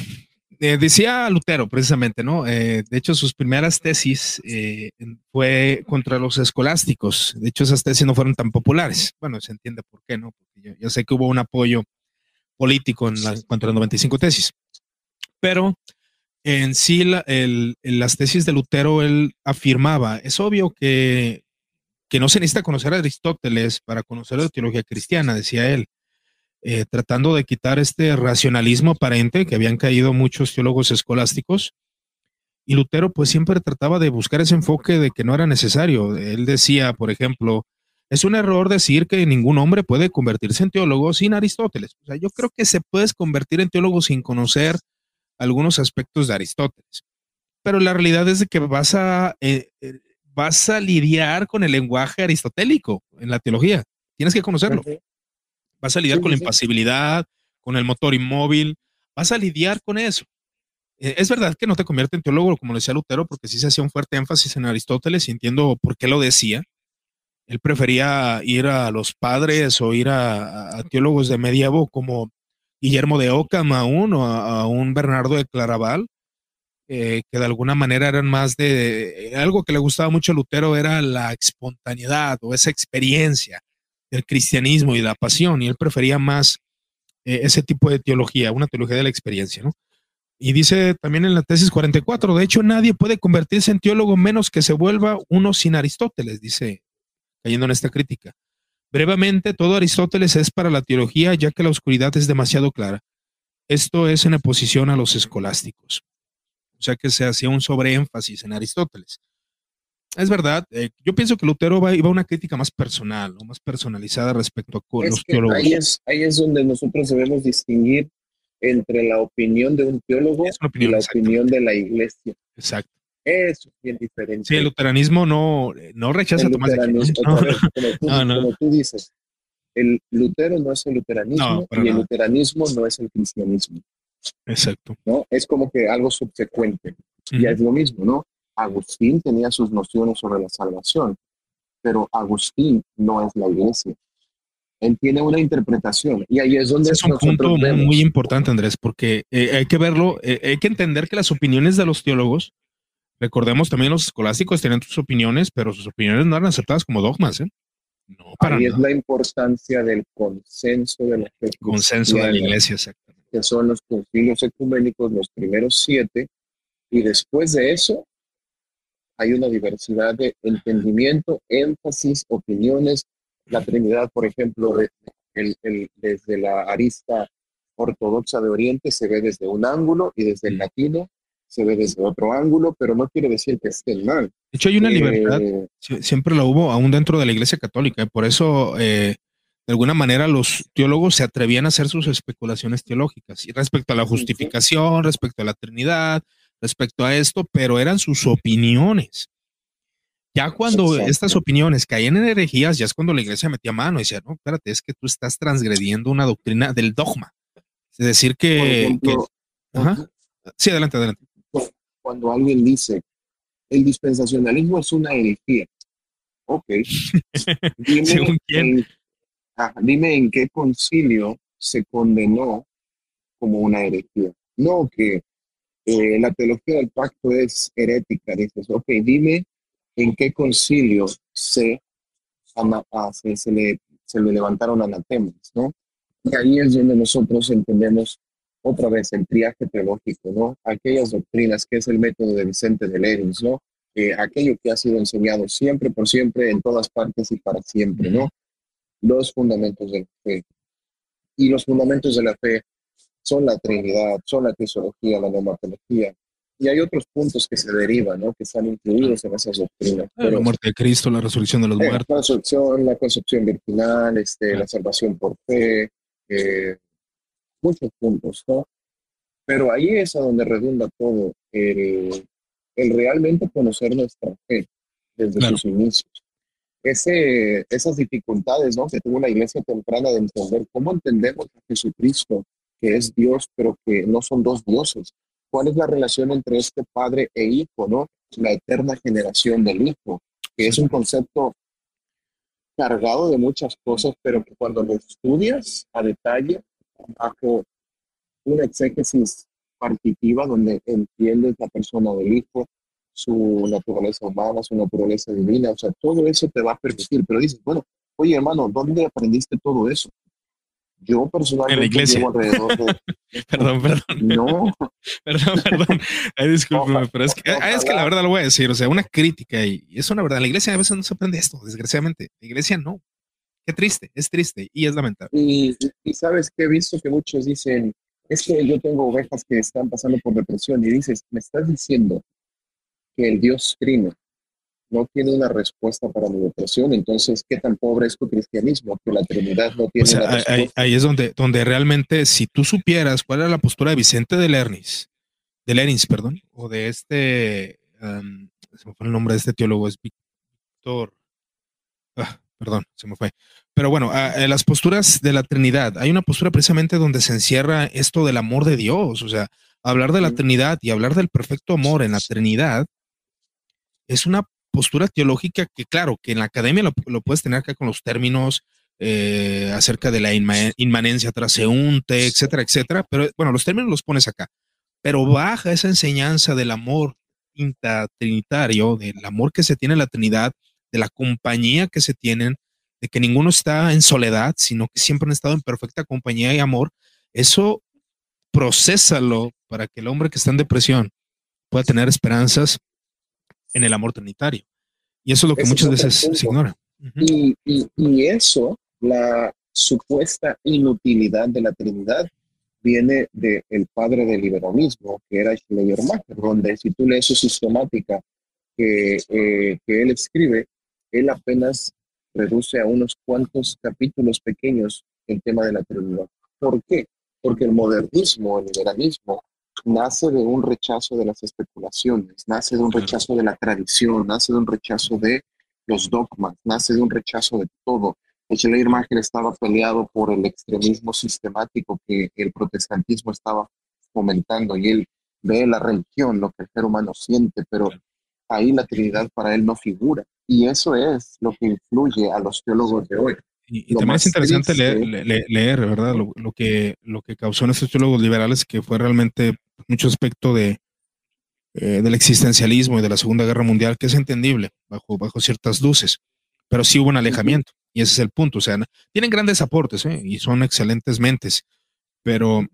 eh, decía Lutero, precisamente, ¿no? Eh, de hecho, sus primeras tesis eh, fue contra los escolásticos. De hecho, esas tesis no fueron tan populares. Bueno, se entiende por qué, ¿no? Porque yo, sé que hubo un apoyo político en la, contra las 95 tesis. Pero en sí, en las tesis de Lutero, él afirmaba, es obvio que, que no se necesita conocer a Aristóteles para conocer la teología cristiana, decía él. Eh, tratando de quitar este racionalismo aparente que habían caído muchos teólogos escolásticos. Y Lutero pues siempre trataba de buscar ese enfoque de que no era necesario. Él decía, por ejemplo, es un error decir que ningún hombre puede convertirse en teólogo sin Aristóteles. O sea, yo creo que se puedes convertir en teólogo sin conocer algunos aspectos de Aristóteles. Pero la realidad es de que vas a, eh, eh, vas a lidiar con el lenguaje aristotélico en la teología. Tienes que conocerlo. Vas a lidiar con la impasibilidad, con el motor inmóvil. Vas a lidiar con eso. Eh, es verdad que no te convierte en teólogo, como decía Lutero, porque sí se hacía un fuerte énfasis en Aristóteles y entiendo por qué lo decía. Él prefería ir a los padres o ir a, teólogos de medievo como Guillermo de Ockham aún o a, un Bernardo de Claraval, eh, que de alguna manera eran más de, algo que le gustaba mucho a Lutero era la espontaneidad o esa experiencia del cristianismo y la pasión, y él prefería más eh, ese tipo de teología, una teología de la experiencia, ¿no? Y dice también en la tesis 44, de hecho nadie puede convertirse en teólogo menos que se vuelva uno sin Aristóteles, dice, cayendo en esta crítica. Brevemente, todo Aristóteles es para la teología, ya que la oscuridad es demasiado clara. Esto es en oposición a los escolásticos. O sea que se hacía un sobreénfasis en Aristóteles. Es verdad, eh, yo pienso que Lutero iba a una crítica más personal, o más personalizada respecto a los teólogos. Ahí es, ahí es donde nosotros debemos distinguir entre la opinión de un teólogo y la opinión de la iglesia. Exacto. Eso es bien diferente. Sí, el luteranismo no, no rechaza el Tomás de como, tú, dices, el Lutero no es el luteranismo y el luteranismo no es el cristianismo. Exacto. ¿no? Es como que algo subsecuente. Y es lo mismo, ¿no? Agustín tenía sus nociones sobre la salvación, pero Agustín no es la iglesia él tiene una interpretación y ahí es donde es un punto muy importante Andrés porque eh, hay que verlo eh, hay que entender que las opiniones de los teólogos recordemos también los escolásticos tienen sus opiniones pero sus opiniones no eran aceptadas como dogmas ¿eh? no para ahí es la importancia del consenso de la fe consenso de la iglesia exactamente. que son los concilios ecuménicos los primeros siete y después de eso hay una diversidad de entendimiento énfasis opiniones. La Trinidad, por ejemplo, desde la arista ortodoxa de Oriente se ve desde un ángulo y desde el latino se ve desde otro ángulo, pero no quiere decir que estén mal. De hecho, hay una libertad, eh, siempre la hubo aún dentro de la Iglesia Católica, por eso, eh, de alguna manera, los teólogos se atrevían a hacer sus especulaciones teológicas y respecto a la justificación, respecto a la Trinidad, respecto a esto, pero eran sus opiniones. Ya cuando estas opiniones caían en herejías, ya es cuando la iglesia metía mano y decía, no, espérate, es que tú estás transgrediendo una doctrina del dogma. Es decir, que... Sí, adelante, adelante. Cuando alguien dice, el dispensacionalismo es una herejía. Ok. Dime, En, dime en qué concilio se condenó como una herejía. No que eh, la teología del pacto es herética. Dices, ok, dime en qué concilio se, se, le, se le levantaron anatemas, ¿no? Y ahí es donde nosotros entendemos otra vez el triaje teológico, ¿no? Aquellas doctrinas que es el método de Vicente de Lerins, ¿no? aquello que ha sido enseñado siempre, por siempre, en todas partes y para siempre, ¿no? Los fundamentos de la fe. Y los fundamentos de la fe son la Trinidad, son la teología, la neumatología, y hay otros puntos que se derivan, ¿no? que están incluidos en esas doctrinas. Ah, la muerte de Cristo, la resurrección de los eh, muertos. La resurrección, la concepción virginal, este, la salvación por fe, eh, muchos puntos, ¿no? Pero ahí es a donde redunda todo, el, el realmente conocer nuestra fe desde sus inicios. Ese, esas dificultades ¿no? que tuvo una iglesia temprana de entender cómo entendemos a Jesucristo, que es Dios, pero que no son dos dioses, cuál es la relación entre este padre e hijo, ¿no? La eterna generación del hijo, que es un concepto cargado de muchas cosas, pero que cuando lo estudias a detalle, bajo una exégesis partitiva donde entiendes la persona del hijo, su naturaleza humana, su naturaleza divina, o sea, todo eso te va a permitir, pero dices, bueno, oye hermano, ¿dónde aprendiste todo eso? Yo personalmente en la iglesia. perdón, perdón. No. perdón, perdón. Ay, discúlpeme, pero es que, es que la verdad lo voy a decir, o sea, una crítica y, es una verdad. La iglesia a veces no se aprende esto, desgraciadamente. La iglesia no. Qué triste, es triste y es lamentable. Y, y sabes que he visto que muchos dicen, es que yo tengo ovejas que están pasando por depresión y dices, me estás diciendo que el Dios trino no tiene una respuesta para mi depresión, entonces, ¿qué tan pobre es tu cristianismo? Que la Trinidad no tiene una respuesta. Ahí, ahí, es donde, donde realmente, si tú supieras cuál era la postura de Vicente de Lernis, de Lernis, perdón, o de este, se me fue el nombre de este teólogo, es Víctor, ah, perdón, se me fue. Pero bueno, las posturas de la Trinidad, hay una postura precisamente donde se encierra esto del amor de Dios, o sea, hablar de la Trinidad y hablar del perfecto amor en la Trinidad es una postura teológica que, claro, que en la academia lo, puedes tener acá con los términos eh, acerca de la inmanencia traseúnte, etcétera, etcétera, pero bueno, los términos los pones acá, pero baja esa enseñanza del amor intratrinitario, del amor que se tiene en la Trinidad, de la compañía que se tienen, de que ninguno está en soledad, sino que siempre han estado en perfecta compañía y amor, eso procésalo para que el hombre que está en depresión pueda tener esperanzas en el amor trinitario. Y eso es lo que muchas veces se ignora. y, y, eso, la supuesta inutilidad de la Trinidad, viene del el padre del liberalismo, que era Schleiermacher, donde si tú lees su sistemática que, eh, que él escribe, él apenas reduce a unos cuantos capítulos pequeños el tema de la Trinidad. ¿Por qué? Porque el modernismo, el liberalismo, nace de un rechazo de las especulaciones, nace de un rechazo de la tradición, nace de un rechazo de los dogmas, nace de un rechazo de todo. Schleiermacher estaba peleado por el extremismo sistemático que el protestantismo estaba fomentando y él ve la religión, lo que el ser humano siente, pero ahí la Trinidad para él no figura. Y eso es lo que influye a los teólogos de hoy. Y, también es interesante leer, ¿verdad? Lo, que, lo que causó en estos teólogos liberales, que fue realmente mucho aspecto de, eh, del existencialismo y de la Segunda Guerra Mundial, que es entendible bajo, bajo ciertas luces, pero sí hubo un alejamiento, y ese es el punto. O sea, tienen grandes aportes ¿eh? y son excelentes mentes, pero,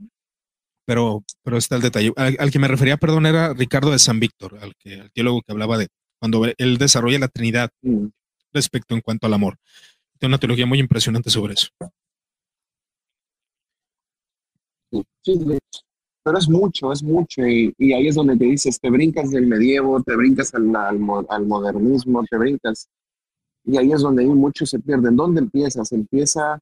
pero, pero está el detalle. Al, que me refería, perdón, era Ricardo de San Víctor, al, que, al teólogo que hablaba de cuando él desarrolla la Trinidad mm. respecto en cuanto al amor. Tiene una teología muy impresionante sobre eso. Sí, pero es mucho, es mucho. Y, ahí es donde te dices, te brincas del medievo, te brincas al, al, modernismo, te brincas. Y ahí es donde hay mucho se pierden. ¿Dónde empiezas? Empieza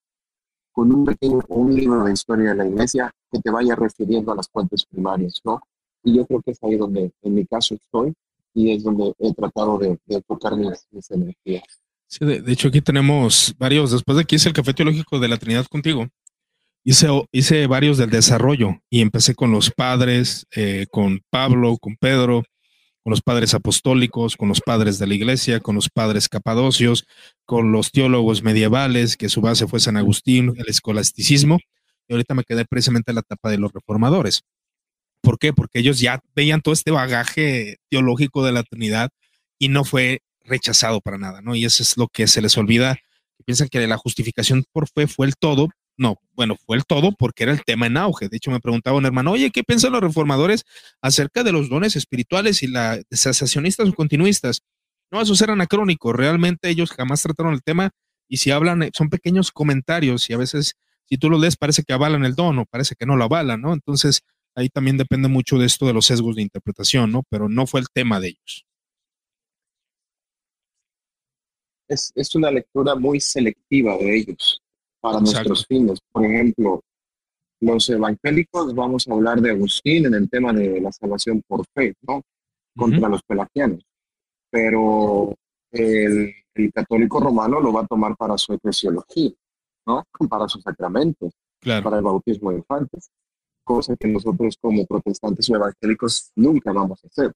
con un pequeño un libro de historia de la iglesia que te vaya refiriendo a las fuentes primarias, ¿no? Y yo creo que es ahí donde, en mi caso, estoy y es donde he tratado de, enfocar mis, energías. Sí, de, hecho aquí tenemos varios, después de que hice el café teológico de la Trinidad contigo, hice, hice varios del desarrollo y empecé con los padres, eh, con Pablo, con Pedro, con los padres apostólicos, con los padres de la iglesia, con los padres capadocios, con los teólogos medievales, que su base fue San Agustín, el escolasticismo, y ahorita me quedé precisamente en la etapa de los reformadores. ¿Por qué? Porque ellos ya veían todo este bagaje teológico de la Trinidad y no fue rechazado para nada, ¿no? Y eso es lo que se les olvida. Piensan que la justificación por fe fue el todo. No, bueno, fue el todo porque era el tema en auge. De hecho, me preguntaba un hermano, oye, ¿qué piensan los reformadores acerca de los dones espirituales y las sensacionistas o continuistas? No, eso era anacrónico. Realmente ellos jamás trataron el tema y si hablan, son pequeños comentarios y a veces, si tú lo lees, parece que avalan el don o parece que no lo avalan, ¿no? Entonces, ahí también depende mucho de esto de los sesgos de interpretación, ¿no? Pero no fue el tema de ellos. Es, es una lectura muy selectiva de ellos para nuestros fines. Por ejemplo, los evangélicos vamos a hablar de Agustín en el tema de la salvación por fe, ¿no? Contra los pelagianos. Pero el, el, católico romano lo va a tomar para su eclesiología, ¿no? Para sus sacramentos, para el bautismo de infantes cosa que nosotros como protestantes o evangélicos nunca vamos a hacer.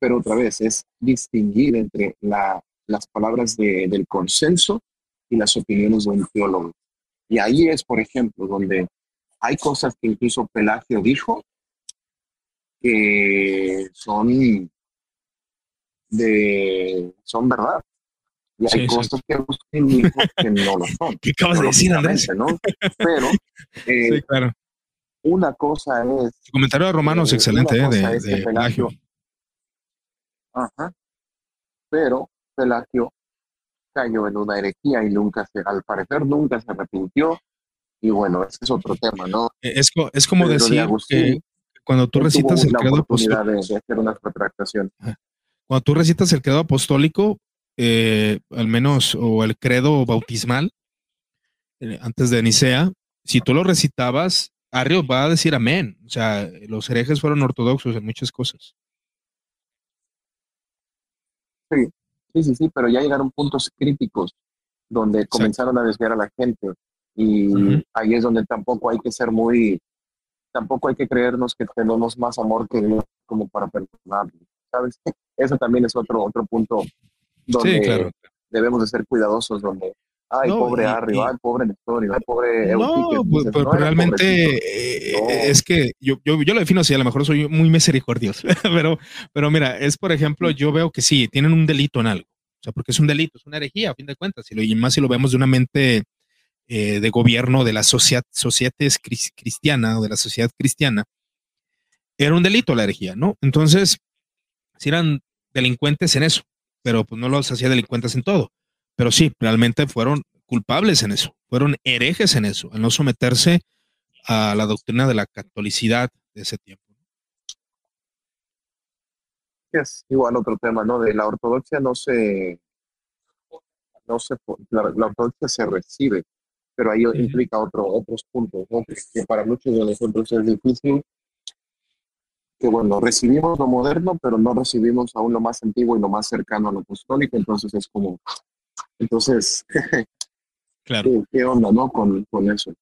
Pero otra vez es distinguir entre la, las palabras del consenso y las opiniones de un teólogo. Y ahí es, por ejemplo, donde hay cosas que incluso Pelagio dijo que son de son verdad. Y hay cosas que Agustín dijo que no lo son. ¿Qué acabas de decir, Andrés? ¿no? Pero eh, claro. Una cosa es. El comentario de Romano es excelente, ¿eh? De, de Pelagio. Ajá. Pero Pelagio cayó en una herejía y nunca se, al parecer, nunca se arrepintió. Y bueno, ese es otro tema, ¿no? Eh, es, es como decir que cuando tú recitas el credo apostólico. De, hacer una retractación. Cuando tú recitas el credo apostólico, eh, al menos, o el credo bautismal, eh, antes de Nicea, si tú lo recitabas, Arrio va a decir amén. O sea, los herejes fueron ortodoxos en muchas cosas. Sí, sí, sí, sí, pero ya llegaron puntos críticos donde comenzaron a desviar a la gente. Y ahí es donde tampoco hay que ser muy, tampoco hay que creernos que tenemos más amor que Dios como para perdonar. ¿Sabes? Eso también es otro, otro punto donde debemos de ser cuidadosos, donde Ay, pobre Arrio, ay, pobre Nestorio, ay, pobre No, pues, pero, realmente eh, es que yo, yo, yo, lo defino así, a lo mejor soy muy misericordioso, pero, pero mira, es por ejemplo, yo veo que sí, tienen un delito en algo, o sea, porque es un delito, es una herejía, a fin de cuentas, y, más si lo vemos de una mente eh, de gobierno de la sociedad, sociedad cristiana o de la sociedad cristiana, era un delito la herejía, ¿no? Entonces, si eran delincuentes en eso, pero pues no los hacía delincuentes en todo pero sí, realmente fueron culpables en eso, fueron herejes en eso, al no someterse a la doctrina de la catolicidad de ese tiempo. Es igual otro tema, ¿no? De la ortodoxia no se, no se, la, ortodoxia se recibe, pero ahí implica otro, otros puntos, ¿no? que para muchos de nosotros es difícil que bueno, recibimos lo moderno, pero no recibimos aún lo más antiguo y lo más cercano a lo apostólico, entonces es como entonces, claro. ¿qué, onda, no? Con, eso.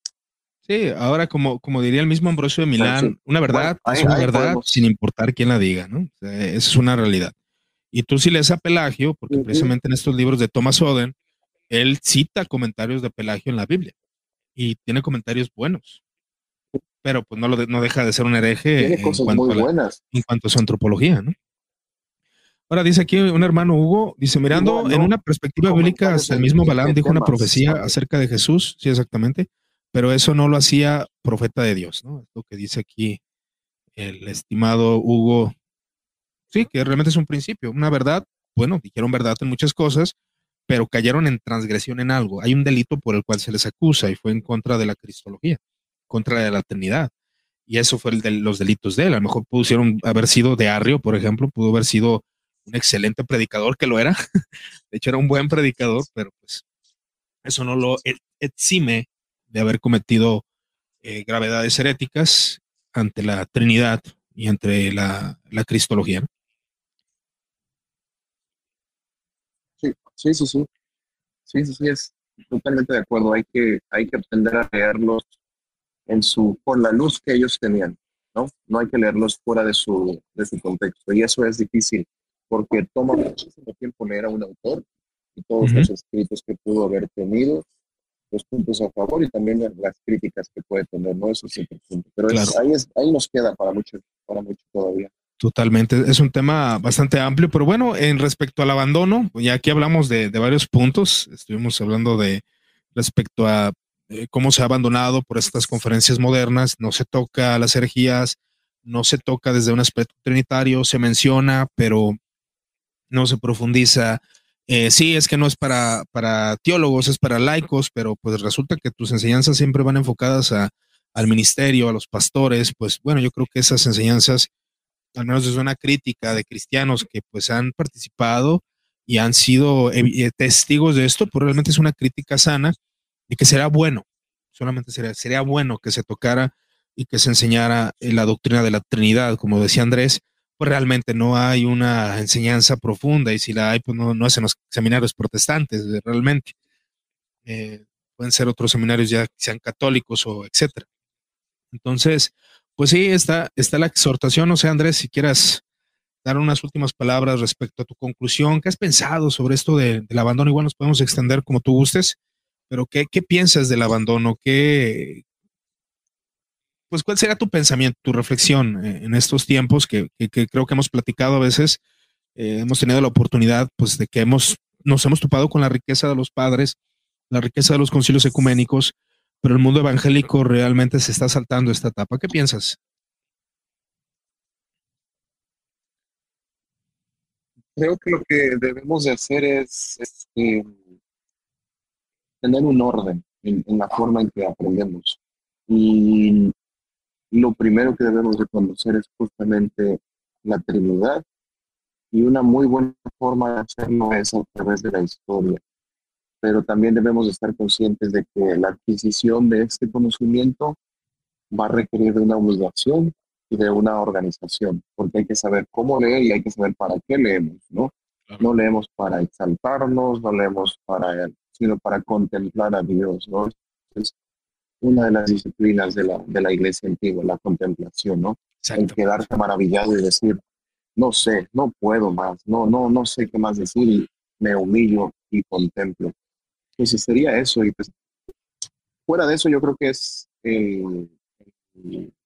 Sí, ahora como, como diría el mismo Ambrosio de Milán, una verdad es una verdad sin importar quién la diga, ¿no? esa es una realidad. Y tú si lees a Pelagio, porque precisamente en estos libros de Thomas Oden, él cita comentarios de Pelagio en la Biblia y tiene comentarios buenos, pero pues no, lo no deja de ser un hereje en cuanto a su antropología, ¿no? Ahora dice aquí un hermano Hugo, dice, mirando en una perspectiva bíblica, el mismo Balaam dijo una profecía acerca de Jesús, sí, exactamente, pero eso no lo hacía profeta de Dios, ¿no? Es lo que dice aquí el estimado Hugo. Sí, que realmente es un principio, una verdad, bueno, dijeron verdad en muchas cosas, pero cayeron en transgresión en algo. Hay un delito por el cual se les acusa y fue en contra de la cristología, contra de la Trinidad. Y eso fue el de los delitos de él. A lo mejor pudieron haber sido de Arrio, por ejemplo, pudo haber sido un excelente predicador que lo era. De hecho, era un buen predicador, pero pues eso no lo e-, exime de haber cometido eh, gravedades heréticas ante la Trinidad y ante la, Cristología. Sí, sí, sí, sí. Sí, sí, sí, es totalmente de acuerdo. Hay que, hay que aprender a leerlos en su, por la luz que ellos tenían, ¿no? No hay que leerlos fuera de su, de su contexto. Y eso es difícil porque toma muchísimo tiempo leer a un autor y todos los escritos que pudo haber tenido, los puntos a favor y también las críticas que puede tener, ¿no? Eso es. Pero ahí, es, ahí nos queda para mucho, para mucho todavía. Totalmente, es un tema bastante amplio, pero bueno, en respecto al abandono, ya aquí hablamos de, de varios puntos, estuvimos hablando de respecto a eh, cómo se ha abandonado por estas conferencias modernas, no se toca las herejías, no se toca desde un aspecto trinitario, se menciona, pero no se profundiza. Eh, sí, es que no es para, para teólogos, es para laicos, pero pues resulta que tus enseñanzas siempre van enfocadas a, al ministerio, a los pastores, pues bueno, yo creo que esas enseñanzas, al menos desde una crítica de cristianos que pues han participado y han sido eh, eh, testigos de esto, pues realmente es una crítica sana y que será bueno, solamente sería, sería bueno que se tocara y que se enseñara la doctrina de la Trinidad, como decía Andrés, pues realmente no hay una enseñanza profunda y si la hay, pues no, no hacen los seminarios protestantes, eh, realmente. Eh, pueden ser otros seminarios ya sean católicos o etcétera. Entonces, pues sí, está, está la exhortación. No sé, Andrés, si quieras dar unas últimas palabras respecto a tu conclusión. ¿Qué has pensado sobre esto del abandono? Igual nos podemos extender como tú gustes, pero ¿qué, qué piensas del abandono? ¿Qué, pues, ¿cuál sería tu pensamiento, tu reflexión eh, en estos tiempos que, creo que hemos platicado a veces? Eh, hemos tenido la oportunidad, pues, de que hemos, nos hemos topado con la riqueza de los padres, la riqueza de los concilios ecuménicos, pero el mundo evangélico realmente se está saltando esta etapa. ¿Qué piensas? Creo que lo que debemos de hacer es, este, tener un orden en, en, la forma en que aprendemos. Y lo primero que debemos de conocer es justamente la Trinidad y una muy buena forma de hacerlo es a través de la historia. Pero también debemos estar conscientes de que la adquisición de este conocimiento va a requerir de una obligación y de una organización, porque hay que saber cómo leer y hay que saber para qué leemos, ¿no? No leemos para exaltarnos, no leemos para, sino para contemplar a Dios, ¿no? Una de las disciplinas de la, de la iglesia antigua, la contemplación, ¿no? El quedarse maravillado y decir, no sé, no puedo más, no, no, no sé qué más decir y me humillo y contemplo. Entonces sería eso y pues fuera de eso yo creo que es el,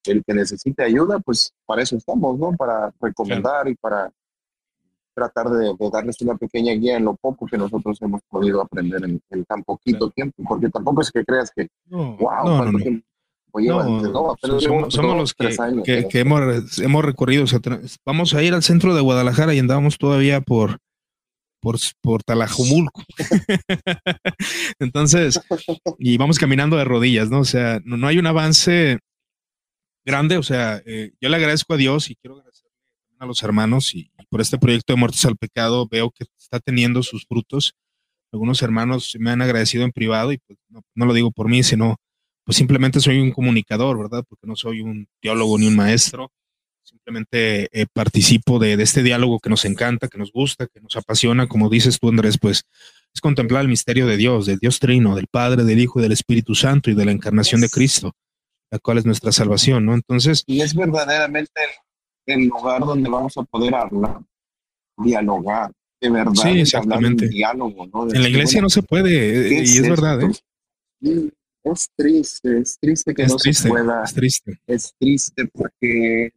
el que necesite ayuda, pues para eso estamos, ¿no? Para recomendar y para tratar de, darles una pequeña guía en lo poco que nosotros hemos podido aprender en, en tan poquito tiempo, porque tampoco es que creas que, wow, cuánto tiempo somos, los que, que, hemos, hemos recorrido. vamos a ir al centro de Guadalajara y andábamos todavía por, por, por Talajumulco. Entonces, y vamos caminando de rodillas, ¿no? O sea, no, hay un avance grande. O sea, eh, yo le agradezco a Dios y quiero agradecer a los hermanos y, por este proyecto de Muertos al Pecado veo que está teniendo sus frutos. Algunos hermanos me han agradecido en privado y pues no, no lo digo por mí, sino pues simplemente soy un comunicador, ¿verdad? Porque no soy un teólogo ni un maestro. Simplemente eh, participo de, este diálogo que nos encanta, que nos gusta, que nos apasiona, como dices tú, Andrés, pues es contemplar el misterio de Dios, del Dios Trino, del Padre, del Hijo y del Espíritu Santo y de la encarnación de Cristo, la cual es nuestra salvación, ¿no? Entonces... Y es verdaderamente el lugar donde vamos a poder hablar, dialogar, de verdad. Sí, exactamente. Diálogo, ¿no? en la iglesia no se puede, y es, verdad, ¿eh? es triste, es triste que no se pueda. Es triste. Es triste porque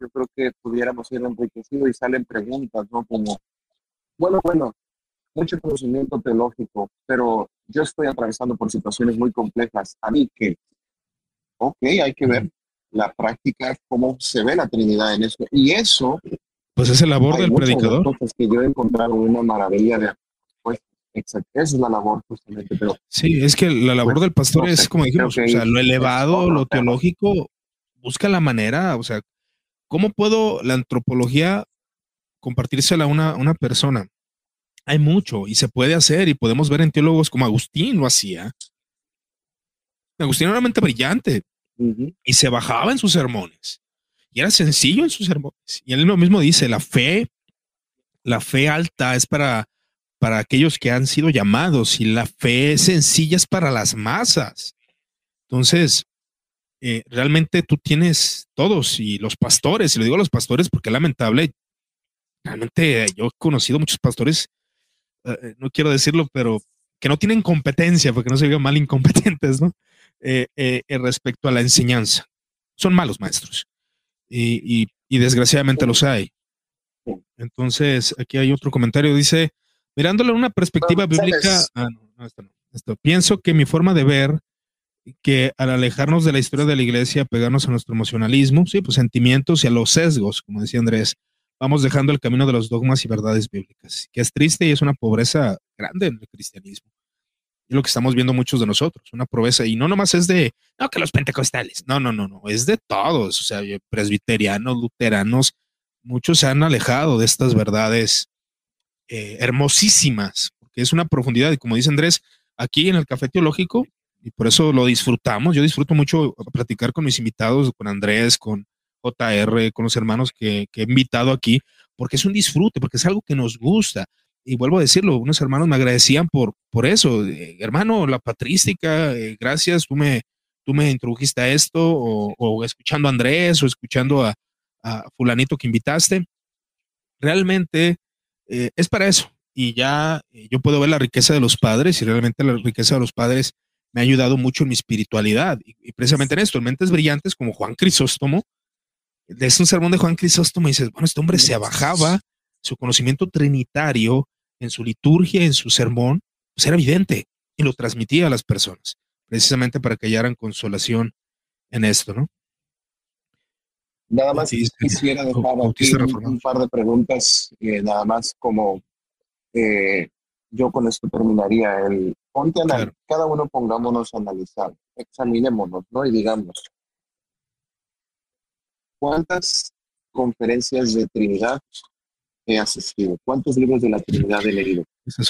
yo creo que pudiéramos ir enriquecidos y salen preguntas, ¿no? Como, bueno, bueno, mucho conocimiento teológico, pero yo estoy atravesando por situaciones muy complejas. A mí que, ok, hay que ver la práctica, cómo se ve la Trinidad en eso. Y eso... Pues es el labor del predicador. Cosas que yo he encontrado una maravilla de Exacto, esa es la labor justamente. Pero, sí, es que la labor del pastor es, como dijimos, o sea, lo elevado, lo teológico, busca la manera, o sea, ¿cómo puedo la antropología compartírsela a una, una persona? Hay mucho y se puede hacer y podemos ver en teólogos como Agustín lo hacía. Agustín era una mente brillante y se bajaba en sus sermones y era sencillo en sus sermones. Y él mismo dice, la fe, la fe alta es para para aquellos que han sido llamados y la fe sencilla es para las masas. Entonces, eh, realmente tú tienes todos y los pastores, y lo digo a los pastores porque es lamentable, realmente yo he conocido muchos pastores, eh, no quiero decirlo, pero que no tienen competencia, porque no se diga mal incompetentes, ¿no? Eh, respecto a la enseñanza. Son malos maestros y, y desgraciadamente los hay. Entonces, aquí hay otro comentario, dice, Mirándolo en una perspectiva bíblica, ah, no, esto no, esto. pienso que mi forma de ver que al alejarnos de la historia de la iglesia, pegarnos a nuestro emocionalismo, sí, pues sentimientos y a los sesgos, como decía Andrés, vamos dejando el camino de los dogmas y verdades bíblicas, que es triste y es una pobreza grande en el cristianismo. Y lo que estamos viendo muchos de nosotros, una pobreza, y no nomás es de, no, que los pentecostales, no, no, no, no, es de todos, o sea, presbiterianos, luteranos, muchos se han alejado de estas verdades eh, hermosísimas, porque es una profundidad, y como dice Andrés, aquí en el Café Teológico, y por eso lo disfrutamos, yo disfruto mucho platicar con mis invitados, con Andrés, con JR, con los hermanos que, he invitado aquí, porque es un disfrute, porque es algo que nos gusta. Y vuelvo a decirlo, unos hermanos me agradecían por, por eso. Eh, hermano, la patrística, eh, gracias, tú me, tú me introdujiste a esto, o, escuchando a Andrés, o escuchando a, a, fulanito que invitaste. Realmente eh, es para eso. Y ya eh, yo puedo ver la riqueza de los padres y realmente la riqueza de los padres me ha ayudado mucho en mi espiritualidad. Y, precisamente en esto, en mentes brillantes como Juan Crisóstomo, es un sermón de Juan Crisóstomo y dices, bueno, este hombre se abajaba, su conocimiento trinitario en su liturgia, en su sermón, pues era evidente y lo transmitía a las personas, precisamente para que hallaran consolación en esto, ¿no? Nada más quisiera dejar aquí un, par de preguntas, eh, nada más como eh, yo con esto terminaría el ponte a cada uno pongámonos a analizar, examinémonos, ¿no? Y digamos, ¿cuántas conferencias de Trinidad he asistido? ¿Cuántos libros de la Trinidad he leído?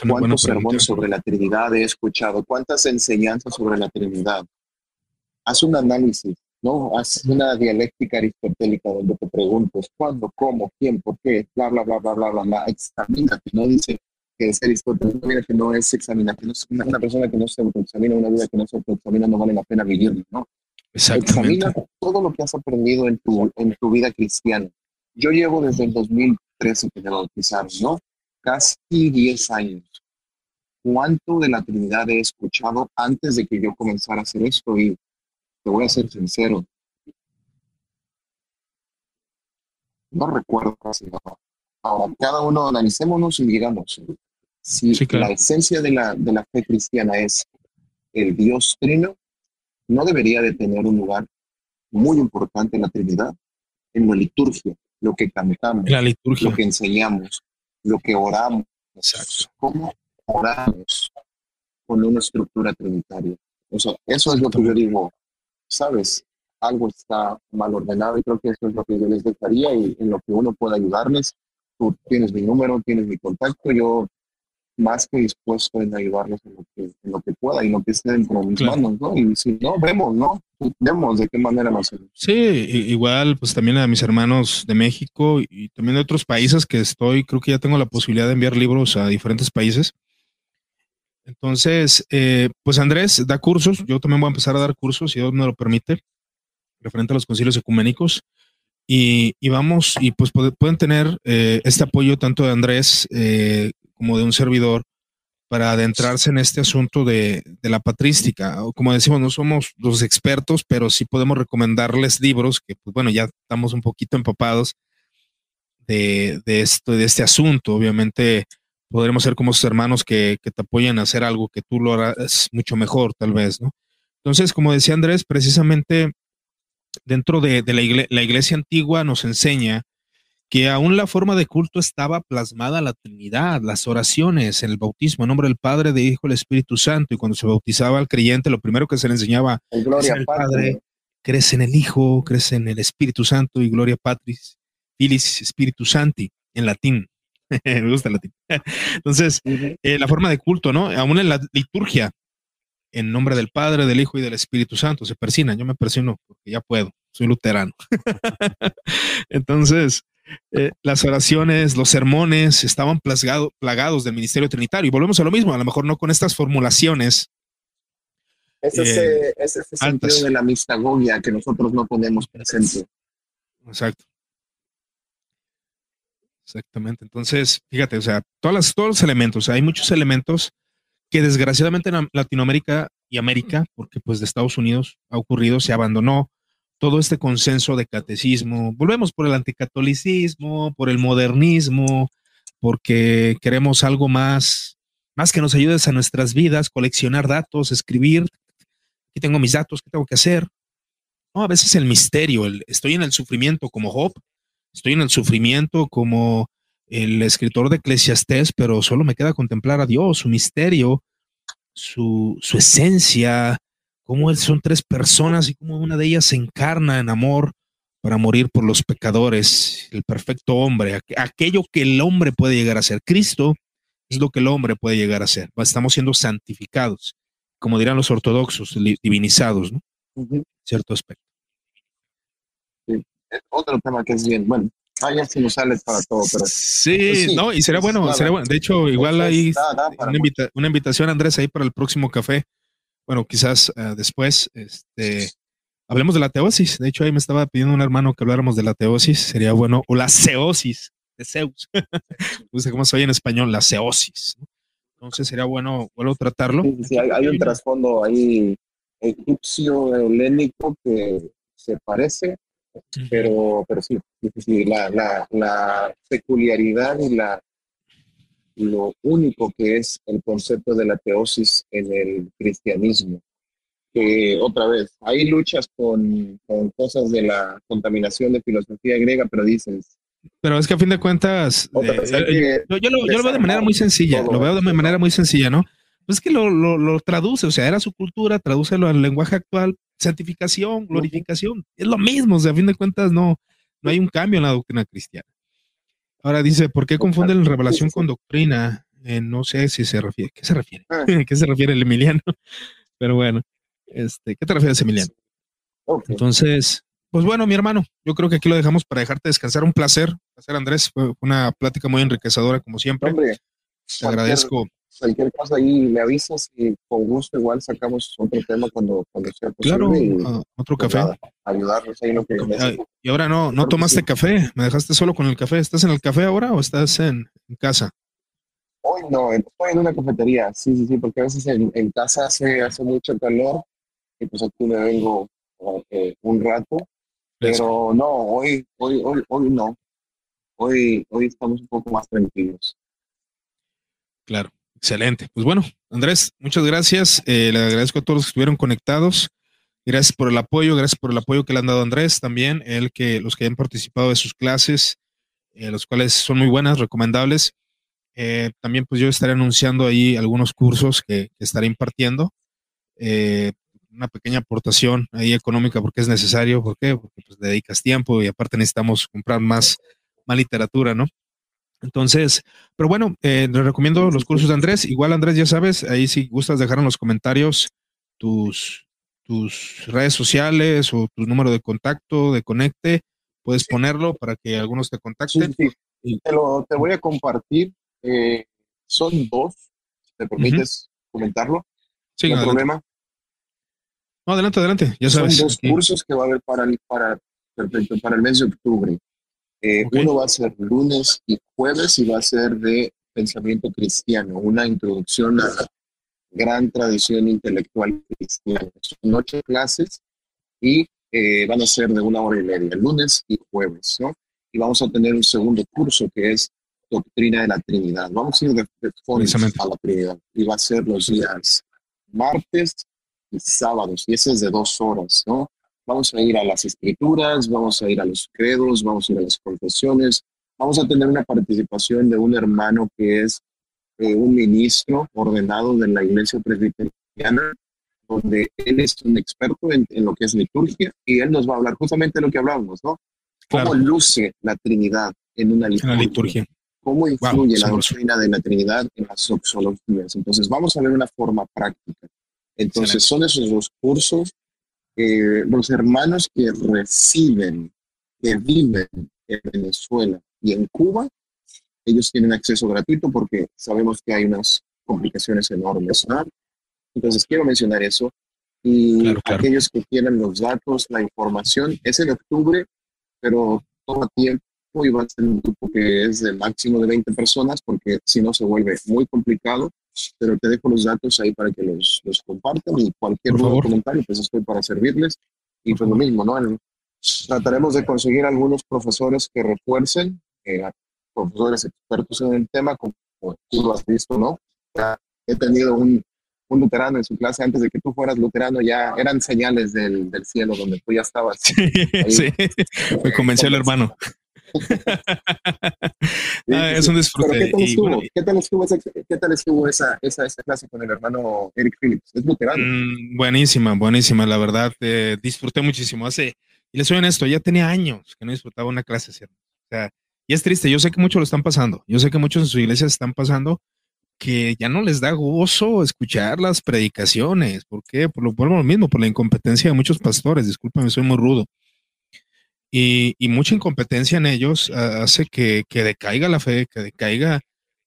¿Cuántos sermones sobre la Trinidad he escuchado? ¿Cuántas enseñanzas sobre la Trinidad? Haz un análisis, ¿no? Haz una dialéctica aristotélica donde te preguntes cuándo, cómo, quién, por qué, bla, bla, bla, bla, bla, bla, bla. Examínate, no dice que es Aristóteles, una que no es examinación, una, persona que no se autoexamina, una vida que no se autoexamina, no vale la pena vivir, ¿no? Examina todo lo que has aprendido en tu, en tu vida cristiana. Yo llevo desde el 2013 que me bautizaron, ¿no? Casi 10 años. ¿Cuánto de la Trinidad he escuchado antes de que yo comenzara a hacer esto? Y te voy a ser sincero. No recuerdo casi nada. Ahora, cada uno analicémonos y digamos, si la esencia de la, de la fe cristiana es el Dios trino, no debería de tener un lugar muy importante en la Trinidad, en la liturgia, lo que cantamos, la liturgia. lo que enseñamos, lo que oramos, Exacto. cómo oramos con una estructura trinitaria. Eso, eso es lo que yo digo, sabes, algo está mal ordenado y creo que eso es lo que yo les dejaría y en lo que uno pueda ayudarles. Tú tienes mi número, tienes mi contacto, yo más que dispuesto en ayudarles en lo que, en lo que pueda y lo que esté dentro de mis manos, ¿no? Y si no, vemos, ¿no? Vemos de qué manera lo hacemos. Sí, igual, pues también a mis hermanos de México y también de otros países que estoy, creo que ya tengo la posibilidad de enviar libros a diferentes países. Entonces, eh, pues Andrés da cursos, yo también voy a empezar a dar cursos, si Dios me lo permite, referente a los concilios ecuménicos. Y, y vamos, y pues pueden tener eh, este apoyo tanto de Andrés eh, como de un servidor para adentrarse en este asunto de, la patrística. Como decimos, no somos los expertos, pero sí podemos recomendarles libros que, pues bueno, ya estamos un poquito empapados de, esto, de este asunto. Obviamente podremos ser como sus hermanos que, te apoyan a hacer algo que tú lo harás mucho mejor, tal vez, ¿no? Entonces, como decía Andrés, precisamente dentro de, la, la iglesia antigua nos enseña que aún la forma de culto estaba plasmada la Trinidad, las oraciones, el bautismo, en nombre del Padre, del Hijo, del Espíritu Santo. Y cuando se bautizaba al creyente, lo primero que se le enseñaba el gloria el Padre, crece en el Hijo, crece en el Espíritu Santo y Gloria Patris, Filis Espíritu Santi, en latín. Me gusta el latín. Entonces, eh, la forma de culto, ¿no? Aún en la liturgia, en nombre del Padre, del Hijo y del Espíritu Santo, se persinan. Yo me persino porque ya puedo, soy luterano. Entonces, eh, las oraciones, los sermones estaban plagados del ministerio trinitario. Y volvemos a lo mismo, a lo mejor no con estas formulaciones. Ese eh, es, ese sentido de la mistagogia que nosotros no ponemos presente. Exacto. Exactamente. Entonces, fíjate, o sea, todas todos los elementos, hay muchos elementos que desgraciadamente en Latinoamérica y América, porque pues de Estados Unidos ha ocurrido, se abandonó todo este consenso de catecismo. Volvemos por el anticatolicismo, por el modernismo, porque queremos algo más, más que nos ayudes a nuestras vidas, coleccionar datos, escribir. Aquí tengo mis datos, ¿qué tengo que hacer? No, a veces el misterio, el, estoy en el sufrimiento como Job, estoy en el sufrimiento como el escritor de Eclesiastés, pero solo me queda contemplar a Dios, su misterio, su, su esencia, cómo son tres personas y cómo una de ellas se encarna en amor para morir por los pecadores, el perfecto hombre, aquello que el hombre puede llegar a ser. Cristo es lo que el hombre puede llegar a ser. Estamos siendo santificados, como dirán los ortodoxos, divinizados, ¿no? Cierto aspecto. Otro tema que es bien, bueno, vaya si nos sale para todo, pero. Sí, pues no, y será bueno, será bueno. De hecho, igual hay una, una, invitación, Andrés, ahí para el próximo café bueno, quizás eh, después, este, hablemos de la teosis. De hecho, ahí me estaba pidiendo un hermano que habláramos de la teosis. Sería bueno, o la ceosis de Zeus. no sé cómo se oye en español, la ceosis. Entonces sería bueno, vuelvo a tratarlo. Sí, hay, un trasfondo ahí egipcio, helénico que se parece, pero, pero sí, sí, la, la, la peculiaridad y la lo único que es el concepto de la teosis en el cristianismo. Que otra vez, hay luchas con, con cosas de la contaminación de filosofía griega, pero dices, pero es que a fin de cuentas, eh, yo, lo, veo de manera muy sencilla, lo veo de manera muy sencilla, ¿no? Pues es que lo, lo, traduce, o sea, era su cultura, tradúcelo al lenguaje actual, santificación, glorificación, es lo mismo, o sea, a fin de cuentas no, no hay un cambio en la doctrina cristiana. Ahora dice, ¿por qué confunden revelación con doctrina? Eh, no sé si se refiere. ¿Qué se refiere? Ah. ¿Qué se refiere el Emiliano? Pero bueno, este, ¿qué te refieres, Emiliano? Entonces, pues bueno, mi hermano, yo creo que aquí lo dejamos para dejarte descansar. Un placer, placer Andrés. Fue una plática muy enriquecedora, como siempre. te agradezco. Cualquier cosa ahí me avisas y con gusto igual sacamos otro tema cuando, cuando sea posible. Claro, otro pues café. ayudarnos ahí lo que Y ahora no, no tomaste café, me dejaste solo con el café. ¿Estás en el café ahora o estás en, casa? Hoy no, estoy en una cafetería, sí, sí, sí, porque a veces en, en casa hace, hace mucho calor y pues aquí me vengo eh, un rato pero no, hoy, hoy, hoy, hoy no. Hoy, hoy estamos un poco más tranquilos. Claro, excelente. Pues bueno, Andrés, muchas gracias. Eh, le agradezco a todos los que estuvieron conectados. Gracias por el apoyo, gracias por el apoyo que le han dado Andrés también, él que los que han participado de sus clases, eh, los cuales son muy buenas, recomendables. Eh, también pues yo estaré anunciando ahí algunos cursos que, que estaré impartiendo. Eh, una pequeña aportación ahí económica porque es necesario, ¿por qué? Porque pues, dedicas tiempo y aparte necesitamos comprar más, más literatura, ¿no? Entonces, pero bueno, eh, les recomiendo los cursos de Andrés. Igual, Andrés, ya sabes, ahí si gustas dejar en los comentarios tus, tus redes sociales o tu número de contacto, de conecte, puedes ponerlo para que algunos te contacten. Sí, Te, lo, te voy a compartir. Eh, son dos, si te permites comentarlo. Sí, no problema. No, adelante, adelante, ya sabes. Son dos cursos que va a haber para el, para, perfecto, para el mes de octubre. Eh, uno va a ser lunes y jueves y va a ser de pensamiento cristiano, una introducción a la gran tradición intelectual cristiana. Son ocho clases y eh, van a ser de una hora y media, lunes y jueves, ¿no? Y vamos a tener un segundo curso que es Doctrina de la Trinidad. Vamos a ir de, de a la Trinidad y va a ser los días martes, y sábados, y ese es de dos horas, ¿no? Vamos a ir a las escrituras, vamos a ir a los credos, vamos a ir a las confesiones, vamos a tener una participación de un hermano que es eh, un ministro ordenado de la iglesia presbiteriana, donde él es un experto en, lo que es liturgia y él nos va a hablar justamente de lo que hablábamos, ¿no? Cómo luce la Trinidad en una liturgia. Cómo influye la doctrina de la Trinidad en las soxologías. Entonces, vamos a ver una forma práctica. Entonces son esos dos cursos que los hermanos que reciben, que viven en Venezuela y en Cuba, ellos tienen acceso gratuito porque sabemos que hay unas complicaciones enormes. Entonces quiero mencionar eso. Y aquellos que tienen los datos, la información, es en octubre, pero toma tiempo y va a ser un grupo que es de máximo de 20 personas porque si no se vuelve muy complicado pero te dejo los datos ahí para que los, los compartan y cualquier comentario, pues estoy para servirles. Y pues lo mismo, ¿no? trataremos de conseguir algunos profesores que refuercen, eh, profesores expertos en el tema, como tú lo has visto, ¿no? he tenido un, un luterano en su clase antes de que tú fueras luterano, ya eran señales del, del cielo donde tú ya estabas. Sí, me convenció el hermano. Ah, es un disfrute. ¿qué, tal estuvo, esa, esa, esa, clase con el hermano Eric Phillips? Es luterano. Mm, buenísima, buenísima, la verdad. Eh, disfruté muchísimo. Hace, y les soy honesto, ya tenía años que no disfrutaba una clase, ¿cierto? O sea, y es triste, yo sé que muchos lo están pasando. Yo sé que muchos en su iglesia están pasando que ya no les da gozo escuchar las predicaciones. ¿Por qué? Por lo, por lo mismo, por la incompetencia de muchos pastores. Discúlpame, soy muy rudo y, mucha incompetencia en ellos hace que, decaiga la fe, que decaiga.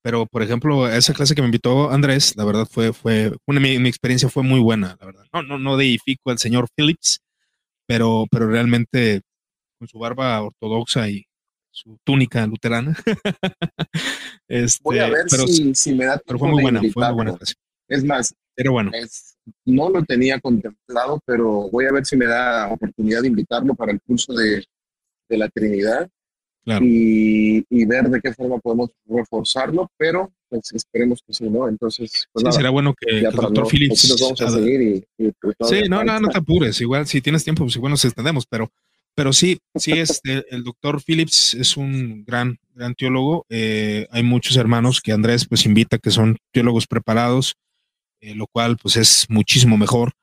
Pero, por ejemplo, esa clase que me invitó Andrés, la verdad fue, fue una, mi, experiencia fue muy buena, la verdad. No, no, no deifico al señor Phillips, pero, pero realmente con su barba ortodoxa y su túnica luterana. este, Voy a ver pero, si, me da Pero fue muy buena, fue muy buena clase. Es más, pero bueno. No lo tenía contemplado, pero voy a ver si me da oportunidad de invitarlo para el curso de, de la Trinidad y, y, ver de qué forma podemos reforzarlo, pero pues esperemos que sí, ¿no? Entonces, pues sí, será bueno que, el doctor Phillips. Nos vamos a seguir y, pues, sí, no, no, no te apures. Igual, si tienes tiempo, pues igual nos extendemos, pero, pero sí, sí, este, el doctor Phillips es un gran, gran teólogo. Eh, hay muchos hermanos que Andrés pues invita que son teólogos preparados, eh, lo cual pues es muchísimo mejor.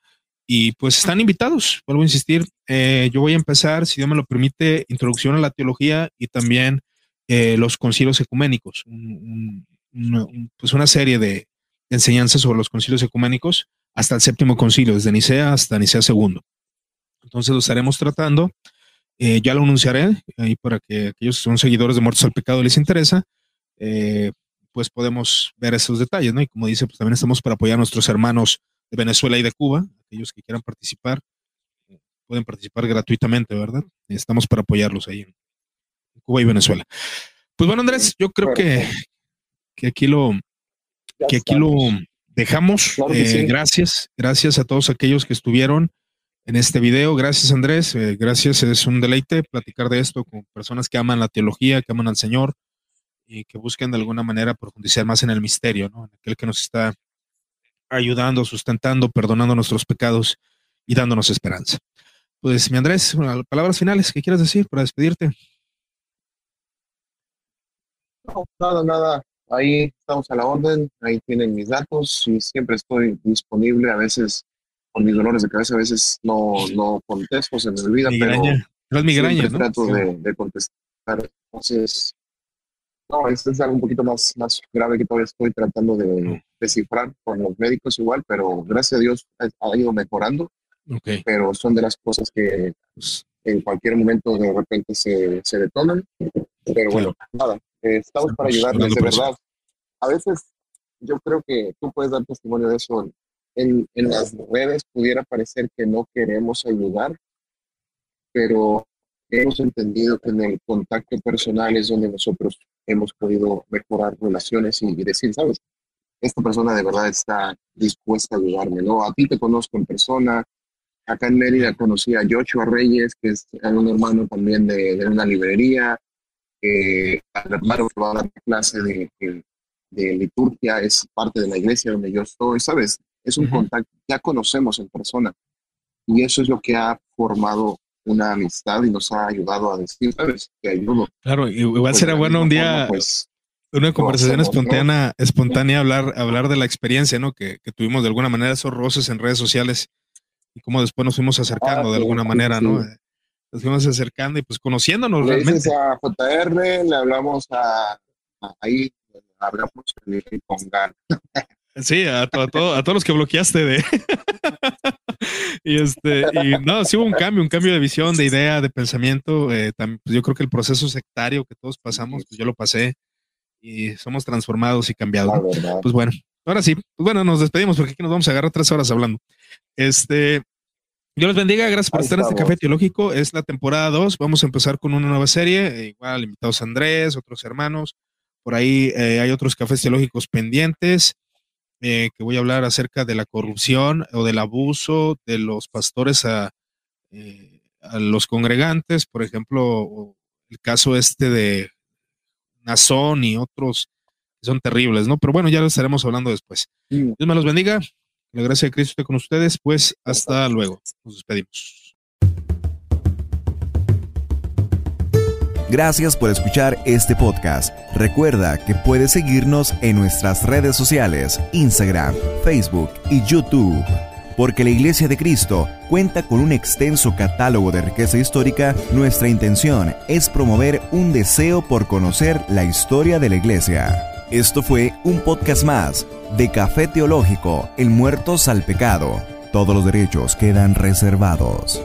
Y pues están invitados, vuelvo a insistir. Eh, yo voy a empezar, si Dios me lo permite, introducción a la teología y también eh, los concilios ecuménicos, pues una serie de enseñanzas sobre los concilios ecuménicos hasta el séptimo concilio, desde Nicea hasta Nicea II. Entonces lo estaremos tratando. Ya lo anunciaré ahí para que aquellos que son seguidores de Muertos al Pecado les interesa, eh, pues podemos ver esos detalles, ¿no? Y como dice, pues también estamos para apoyar a nuestros hermanos de Venezuela y de Cuba, aquellos que quieran participar, pueden participar gratuitamente, ¿verdad? Estamos para apoyarlos ahí en Cuba y Venezuela. Pues bueno, Andrés, yo creo que, que aquí lo que aquí lo dejamos. Eh, gracias, gracias a todos aquellos que estuvieron en este video. Gracias, Andrés. Eh, gracias, es un deleite platicar de esto con personas que aman la teología, que aman al Señor y que busquen de alguna manera profundizar más en el misterio, ¿no? En aquel que nos está ayudando, sustentando, perdonando nuestros pecados y dándonos esperanza. Pues, mi Andrés, palabras finales, ¿qué quieres decir para despedirte? No, nada, nada. Ahí estamos a la orden, ahí tienen mis datos y siempre estoy disponible. A veces, con mis dolores de cabeza, a veces no, no contesto, se me olvida, pero no es migraña, ¿no? trato de, de, contestar. Entonces, no, esto es algo un poquito más, más grave que todavía estoy tratando de descifrar con los médicos igual, pero gracias a Dios ha, ido mejorando. Okay. Pero son de las cosas que pues, en cualquier momento de repente se, se detonan. Pero bueno, nada, estamos para ayudarles, de verdad. A veces yo creo que tú puedes dar testimonio de eso. En, en las redes pudiera parecer que no queremos ayudar, pero hemos entendido que en el contacto personal es donde nosotros hemos podido mejorar relaciones y, decir, ¿sabes? Esta persona de verdad está dispuesta a ayudarme, ¿no? A ti te conozco en persona. Acá en Mérida conocí a Joshua Reyes, que es un hermano también de, de una librería eh, al hermano que va a dar clase de, de, liturgia, es parte de la iglesia donde yo estoy, ¿sabes? Es un contacto, ya conocemos en persona. Y eso es lo que ha formado una amistad y nos ha ayudado a decir, ¿sabes? Que ayudo. Claro, igual pues, será bueno un día, pues, una conversación espontánea, espontánea hablar, hablar de la experiencia, ¿no? Que, que, tuvimos de alguna manera esos roces en redes sociales y cómo después nos fuimos acercando ah, de alguna manera, ¿no? nos fuimos acercando y pues conociéndonos le realmente. a JR, le hablamos a, ahí, hablamos con Gan. Sí, a, a, todos los que bloqueaste de. y este, y no, sí hubo un cambio, un cambio de visión, de idea, de pensamiento. Eh, también, pues yo creo que el proceso sectario que todos pasamos, pues yo lo pasé y somos transformados y cambiados. Pues bueno, ahora sí, pues bueno, nos despedimos porque aquí nos vamos a agarrar tres horas hablando. Este, Dios los bendiga, gracias por estar en este café teológico. Es la temporada 2. Vamos a empezar con una nueva serie. Eh, igual invitados Andrés, otros hermanos. Por ahí eh, hay otros cafés teológicos pendientes. Eh, que voy a hablar acerca de la corrupción o del abuso de los pastores a, a los congregantes. Por ejemplo, el caso este de Nazón y otros que son terribles, ¿no? Pero bueno, ya lo estaremos hablando después. Dios me los bendiga. La gracia de Cristo esté con ustedes, pues hasta luego. Nos despedimos. Gracias por escuchar este podcast. Recuerda que puedes seguirnos en nuestras redes sociales, Instagram, Facebook y YouTube. Porque la Iglesia de Cristo cuenta con un extenso catálogo de riqueza histórica, nuestra intención es promover un deseo por conocer la historia de la Iglesia. Esto fue un podcast más de Café Teológico, El Muertos al Pecado. Todos los derechos quedan reservados.